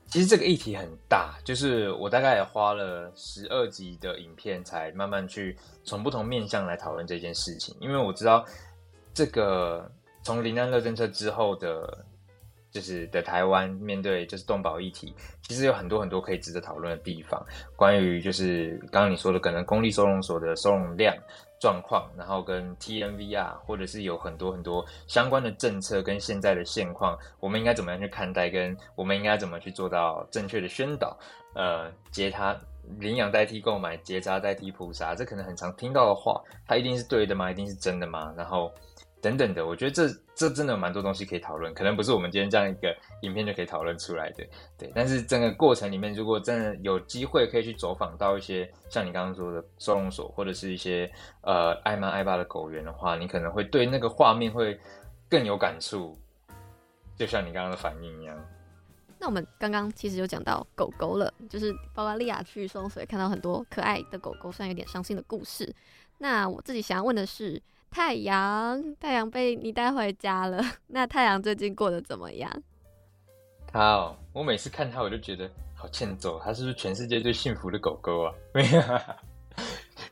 其实这个议题很大，就是我大概也花了十二集的影片，才慢慢去从不同面向来讨论这件事情。因为我知道这个从零安乐政策之后的。就是的，台湾面对就是动保议题，其实有很多很多可以值得讨论的地方。关于就是刚刚你说的，可能公立收容所的收容量状况，然后跟 TNVR，或者是有很多很多相关的政策跟现在的现况，我们应该怎么样去看待？跟我们应该怎么去做到正确的宣导？呃，接他领养代替购买，结扎代替扑杀，这可能很常听到的话，它一定是对的吗？一定是真的吗？然后。等等的，我觉得这这真的有蛮多东西可以讨论，可能不是我们今天这样一个影片就可以讨论出来的，对。但是整个过程里面，如果真的有机会可以去走访到一些像你刚刚说的收容所，或者是一些呃爱妈爱爸的狗园的话，你可能会对那个画面会更有感触，就像你刚刚的反应一样。
那我们刚刚其实有讲到狗狗了，就是包括莉亚去收容所看到很多可爱的狗狗，虽然有点伤心的故事。那我自己想要问的是。太阳，太阳被你带回家了。那太阳最近过得怎么样？
他哦，我每次看他，我就觉得好欠揍。他是不是全世界最幸福的狗狗啊？没有，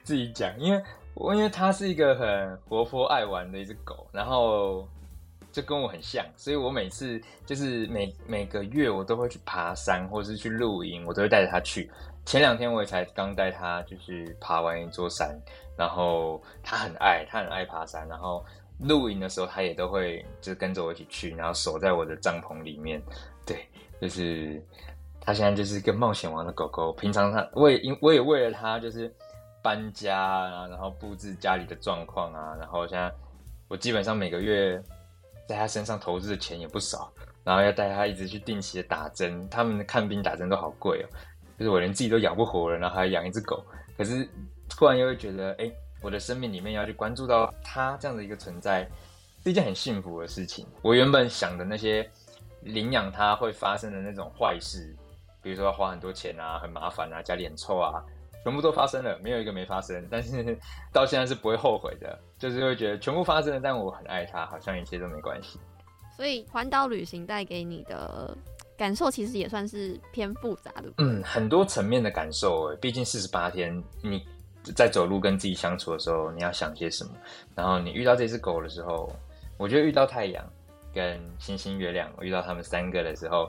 自己讲。因为我因为他是一个很活泼爱玩的一只狗，然后就跟我很像，所以我每次就是每每个月我都会去爬山，或是去露营，我都会带着他去。前两天我也才刚带他就是爬完一座山。然后他很爱，他很爱爬山。然后露营的时候，他也都会就是跟着我一起去，然后守在我的帐篷里面。对，就是他现在就是一个冒险王的狗狗。平常他我也因我也为了他就是搬家啊，然后布置家里的状况啊。然后现在我基本上每个月在他身上投资的钱也不少，然后要带他一直去定期的打针。他们看病打针都好贵哦，就是我连自己都养不活了，然后还养一只狗。可是。突然又会觉得，哎、我的生命里面要去关注到它这样的一个存在，是一件很幸福的事情。我原本想的那些领养它会发生的那种坏事，比如说要花很多钱啊，很麻烦啊，家里很臭啊，全部都发生了，没有一个没发生。但是 到现在是不会后悔的，就是会觉得全部发生了，但我很爱它，好像一切都没关系。
所以环岛旅行带给你的感受，其实也算是偏复杂的。
嗯，很多层面的感受，毕竟四十八天你。在走路跟自己相处的时候，你要想些什么？然后你遇到这只狗的时候，我觉得遇到太阳跟星星、月亮，我遇到他们三个的时候，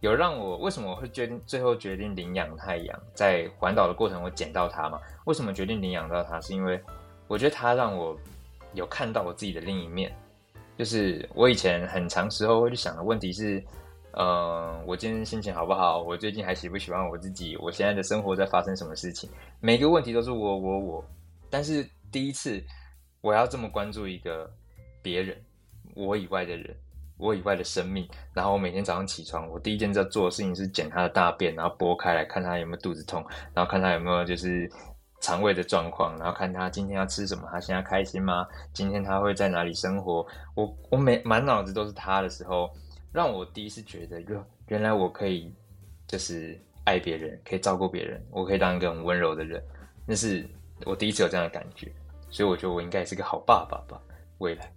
有让我为什么我会决定最后决定领养太阳？在环岛的过程，我捡到它嘛？为什么决定领养到它？是因为我觉得它让我有看到我自己的另一面，就是我以前很长时候会去想的问题是。嗯，我今天心情好不好？我最近还喜不喜欢我自己？我现在的生活在发生什么事情？每个问题都是我我我。但是第一次，我要这么关注一个别人，我以外的人，我以外的生命。然后我每天早上起床，我第一件在做的事情是捡他的大便，然后剥开来看他有没有肚子痛，然后看他有没有就是肠胃的状况，然后看他今天要吃什么，他现在开心吗？今天他会在哪里生活？我我每满脑子都是他的时候，让我第一次觉得，哟，原来我可以就是爱别人，可以照顾别人，我可以当一个很温柔的人。那是我第一次有这样的感觉。所以我觉得我应该也是个好爸爸吧，未来。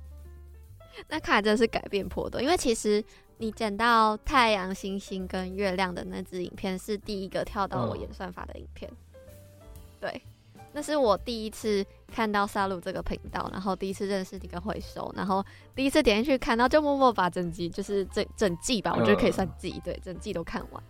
那看来真的是改变颇多，因为其实你捡到太阳、星星跟月亮的那支影片是第一个跳到我演算法的影片。嗯、对，那是我第一次看到萨鲁这个频道，然后第一次认识你跟回收，然后第一次点进去看到，就默默把整集就是整整季吧，我觉得可以算季，对，整季都看完。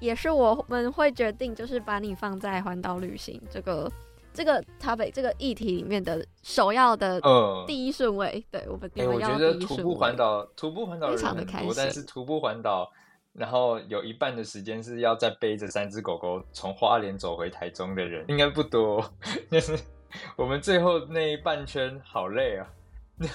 也是我们会决定，就是把你放在环岛旅行这个。这个 topic 这个议题里面的首要的第一顺位，呃、对我们第一顺位。我觉得
徒步环岛，徒步环岛非常的开心，但是徒步环岛，然后有一半的时间是要再背着三只狗狗从花莲走回台中的人，应该不多。就是我们最后那一半圈好累啊，对，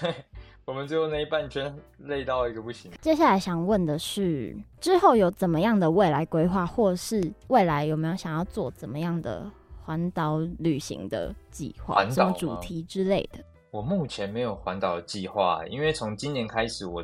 我们最后那一半圈累到一个不行。
接下来想问的是，之后有怎么样的未来规划，或是未来有没有想要做怎么样的？环岛旅行的计划，什么主题之类的？
我目前没有环岛的计划，因为从今年开始，我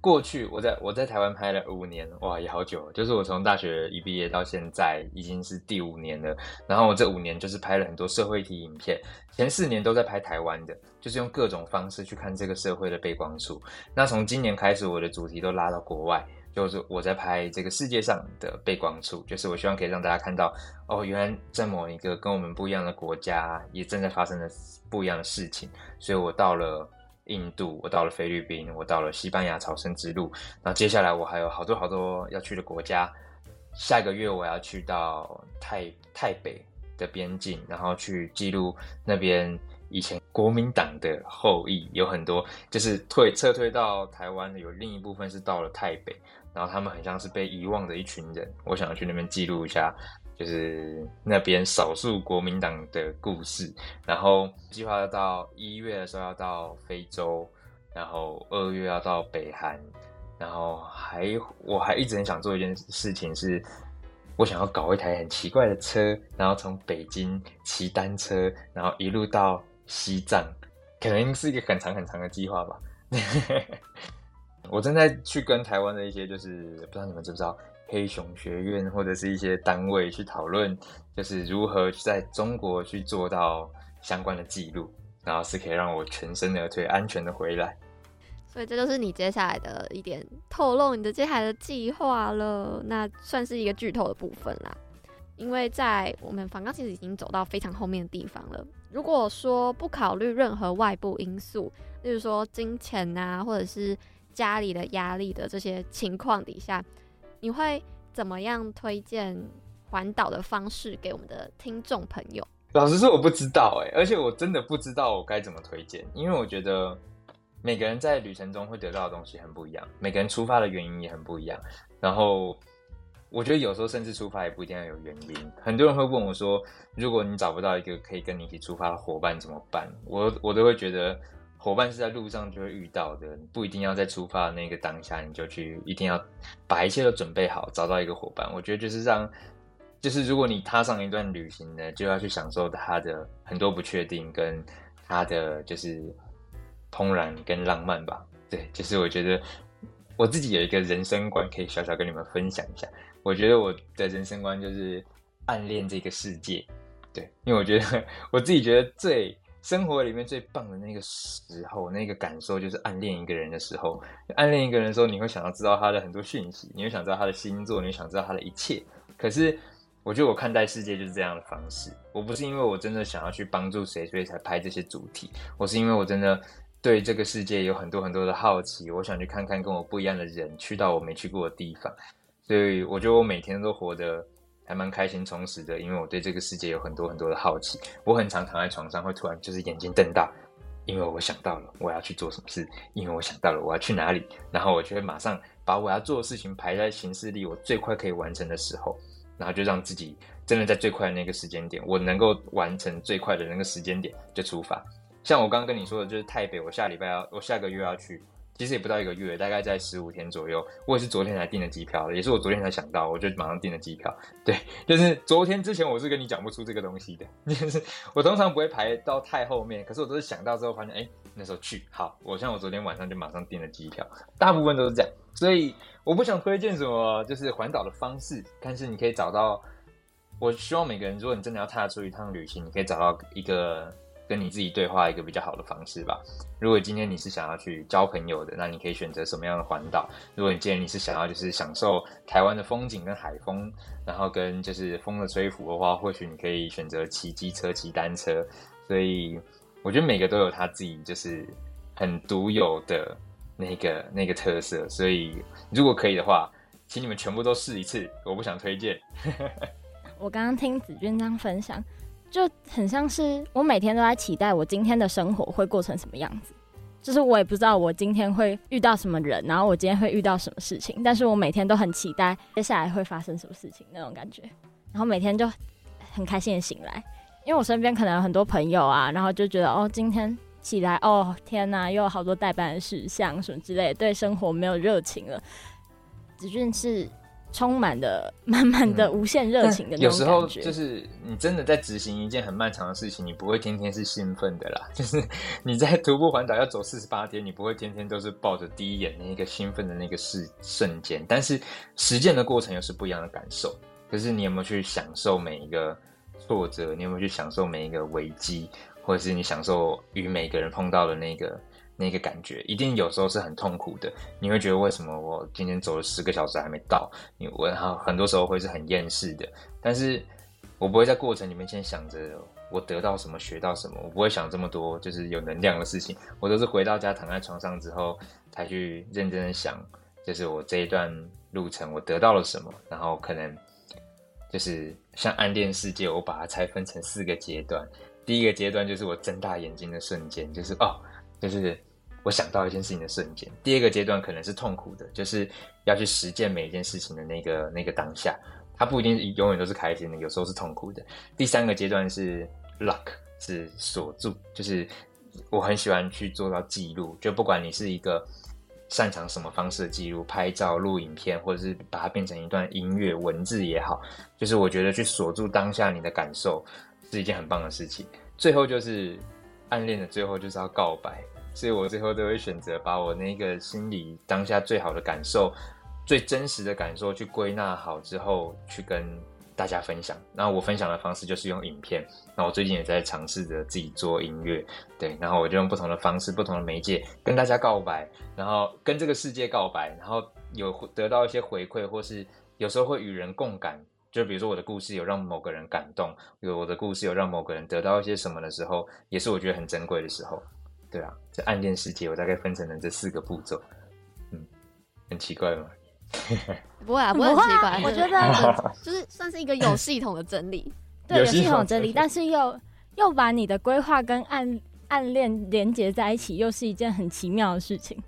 过去我在我在台湾拍了五年，哇，也好久，就是我从大学一毕业到现在已经是第五年了。然后我这五年就是拍了很多社会题影片，前四年都在拍台湾的，就是用各种方式去看这个社会的背光处。那从今年开始，我的主题都拉到国外。就是我在拍这个世界上的背光处，就是我希望可以让大家看到，哦，原来在某一个跟我们不一样的国家，也正在发生着不一样的事情。所以我到了印度，我到了菲律宾，我到了西班牙朝圣之路。然后接下来我还有好多好多要去的国家。下个月我要去到泰泰北的边境，然后去记录那边以前国民党的后裔有很多，就是退撤退到台湾的，有另一部分是到了泰北。然后他们很像是被遗忘的一群人，我想要去那边记录一下，就是那边少数国民党的故事。然后计划要到一月的时候要到非洲，然后二月要到北韩，然后还我还一直很想做一件事情，是我想要搞一台很奇怪的车，然后从北京骑单车，然后一路到西藏，可能是一个很长很长的计划吧。我正在去跟台湾的一些，就是不知道你们知不知道黑熊学院或者是一些单位去讨论，就是如何在中国去做到相关的记录，然后是可以让我全身而退，安全的回来。
所以这就是你接下来的一点透露，你的接下来的计划了，那算是一个剧透的部分啦。因为在我们访纲其实已经走到非常后面的地方了。如果说不考虑任何外部因素，例如说金钱啊，或者是家里的压力的这些情况底下，你会怎么样推荐环岛的方式给我们的听众朋友？
老实说，我不知道哎，而且我真的不知道我该怎么推荐，因为我觉得每个人在旅程中会得到的东西很不一样，每个人出发的原因也很不一样。然后我觉得有时候甚至出发也不一定要有原因。很多人会问我说，如果你找不到一个可以跟你一起出发的伙伴怎么办？我我都会觉得。伙伴是在路上就会遇到的，不一定要在出发的那个当下你就去，一定要把一切都准备好，找到一个伙伴。我觉得就是让，就是如果你踏上一段旅行呢，就要去享受它的很多不确定，跟它的就是怦然跟浪漫吧。对，就是我觉得我自己有一个人生观，可以小小跟你们分享一下。我觉得我的人生观就是暗恋这个世界，对，因为我觉得 我自己觉得最。生活里面最棒的那个时候，那个感受就是暗恋一个人的时候。暗恋一个人的时候，你会想要知道他的很多讯息，你会想知道他的星座，你会想知道他的一切。可是，我觉得我看待世界就是这样的方式。我不是因为我真的想要去帮助谁，所以才拍这些主题。我是因为我真的对这个世界有很多很多的好奇，我想去看看跟我不一样的人，去到我没去过的地方。所以，我觉得我每天都活得。还蛮开心充实的，因为我对这个世界有很多很多的好奇。我很常躺在床上，会突然就是眼睛瞪大，因为我想到了我要去做什么事，因为我想到了我要去哪里，然后我就会马上把我要做的事情排在行事历我最快可以完成的时候。然后就让自己真的在最快的那个时间点，我能够完成最快的那个时间点就出发。像我刚刚跟你说的，就是台北，我下礼拜要，我下个月要去。其实也不到一个月，大概在十五天左右。我也是昨天才订的机票，也是我昨天才想到，我就马上订了机票。对，就是昨天之前我是跟你讲不出这个东西的，就是我通常不会排到太后面，可是我都是想到之后发现，哎，那时候去好。我像我昨天晚上就马上订了机票，大部分都是这样。所以我不想推荐什么就是环岛的方式，但是你可以找到。我希望每个人，如果你真的要踏出一趟旅行，你可以找到一个。跟你自己对话一个比较好的方式吧。如果今天你是想要去交朋友的，那你可以选择什么样的环岛？如果你今天你是想要就是享受台湾的风景跟海风，然后跟就是风的吹拂的话，或许你可以选择骑机车、骑单车。所以我觉得每个都有他自己就是很独有的那个那个特色。所以如果可以的话，请你们全部都试一次。我不想推荐。
我刚刚听子骏这样分享。就很像是我每天都在期待我今天的生活会过成什么样子，就是我也不知道我今天会遇到什么人，然后我今天会遇到什么事情，但是我每天都很期待接下来会发生什么事情那种感觉，然后每天就很开心的醒来，因为我身边可能有很多朋友啊，然后就觉得哦，今天起来哦，天哪，又有好多待办的事项什么之类，对生活没有热情了。子俊是。充满了满满的无限热情的那种感觉。
有时候就是你真的在执行一件很漫长的事情，你不会天天是兴奋的啦。就是你在徒步环岛要走四十八天，你不会天天都是抱着第一眼那个兴奋的那个瞬瞬间。但是实践的过程又是不一样的感受。可是你有没有去享受每一个挫折？你有没有去享受每一个危机？或者是你享受与每个人碰到的那个？那个感觉一定有时候是很痛苦的，你会觉得为什么我今天走了十个小时还没到？你我然后很多时候会是很厌世的，但是我不会在过程里面先想着我得到什么、学到什么，我不会想这么多就是有能量的事情，我都是回到家躺在床上之后才去认真的想，就是我这一段路程我得到了什么，然后可能就是像暗恋世界，我把它拆分成四个阶段，第一个阶段就是我睁大眼睛的瞬间，就是哦，就是。我想到一件事情的瞬间，第二个阶段可能是痛苦的，就是要去实践每一件事情的那个那个当下，它不一定永远都是开心的，有时候是痛苦的。第三个阶段是 luck，是锁住，就是我很喜欢去做到记录，就不管你是一个擅长什么方式的记录，拍照、录影片，或者是把它变成一段音乐、文字也好，就是我觉得去锁住当下你的感受是一件很棒的事情。最后就是暗恋的最后就是要告白。所以我最后都会选择把我那个心里当下最好的感受、最真实的感受去归纳好之后，去跟大家分享。那我分享的方式就是用影片。那我最近也在尝试着自己做音乐，对。然后我就用不同的方式、不同的媒介跟大家告白，然后跟这个世界告白，然后有得到一些回馈，或是有时候会与人共感。就比如说我的故事有让某个人感动，有我的故事有让某个人得到一些什么的时候，也是我觉得很珍贵的时候。对啊，这暗恋世界我大概分成了这四个步骤，嗯，很奇怪吗？
不会啊，不会很奇怪。我觉得 就是算是一个有系统的整理，
对，有系统整理，但是又又把你的规划跟暗暗恋连接在一起，又是一件很奇妙的事情。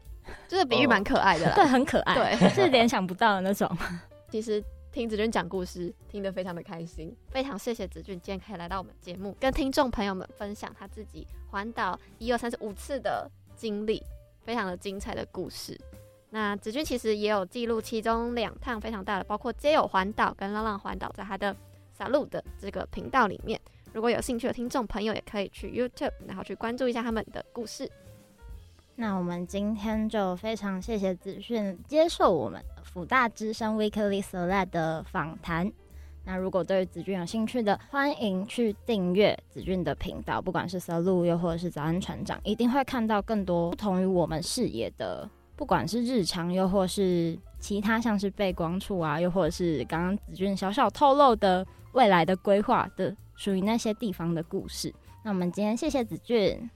就是比喻蛮可爱的啦，
对，很可爱，对，是联想不到的那种。
其实。听子俊讲故事，听得非常的开心，非常谢谢子俊今天可以来到我们节目，跟听众朋友们分享他自己环岛一二三四五次的经历，非常的精彩的故事。那子俊其实也有记录其中两趟非常大的，包括街友环岛跟浪浪环岛，在他的 SALU 的这个频道里面，如果有兴趣的听众朋友，也可以去 YouTube，然后去关注一下他们的故事。
那我们今天就非常谢谢子骏接受我们辅大之声 Weekly Select 的访谈。那如果对子俊有兴趣的，欢迎去订阅子俊的频道，不管是 Solo 又或者是早安船长，一定会看到更多不同于我们视野的，不管是日常又或是其他，像是背光处啊，又或者是刚刚子俊小小透露的未来的规划的，属于那些地方的故事。那我们今天谢谢子俊。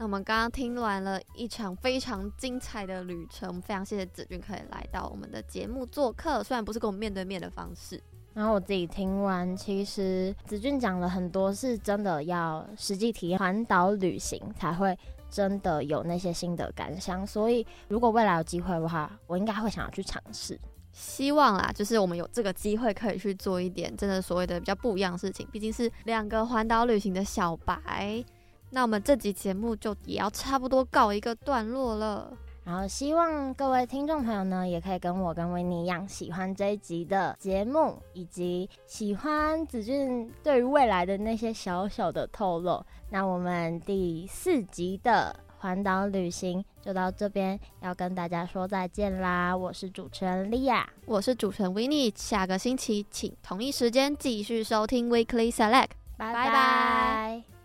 那我们刚刚听完了一场非常精彩的旅程，我们非常谢谢子俊可以来到我们的节目做客，虽然不是跟我们面对面的方式。
然后我自己听完，其实子俊讲了很多，是真的要实际体验环岛旅行才会真的有那些新的感想。所以如果未来有机会的话，我应该会想要去尝试。
希望啦，就是我们有这个机会可以去做一点真的所谓的比较不一样的事情。毕竟是两个环岛旅行的小白，那我们这集节目就也要差不多告一个段落了。
然后希望各位听众朋友呢，也可以跟我跟维尼一样喜欢这一集的节目，以及喜欢子俊对于未来的那些小小的透露。那我们第四集的环岛旅行就到这边，要跟大家说再见啦！我是主持人莉亚，
我是主持人维尼，下个星期请同一时间继续收听 Weekly Select，拜拜。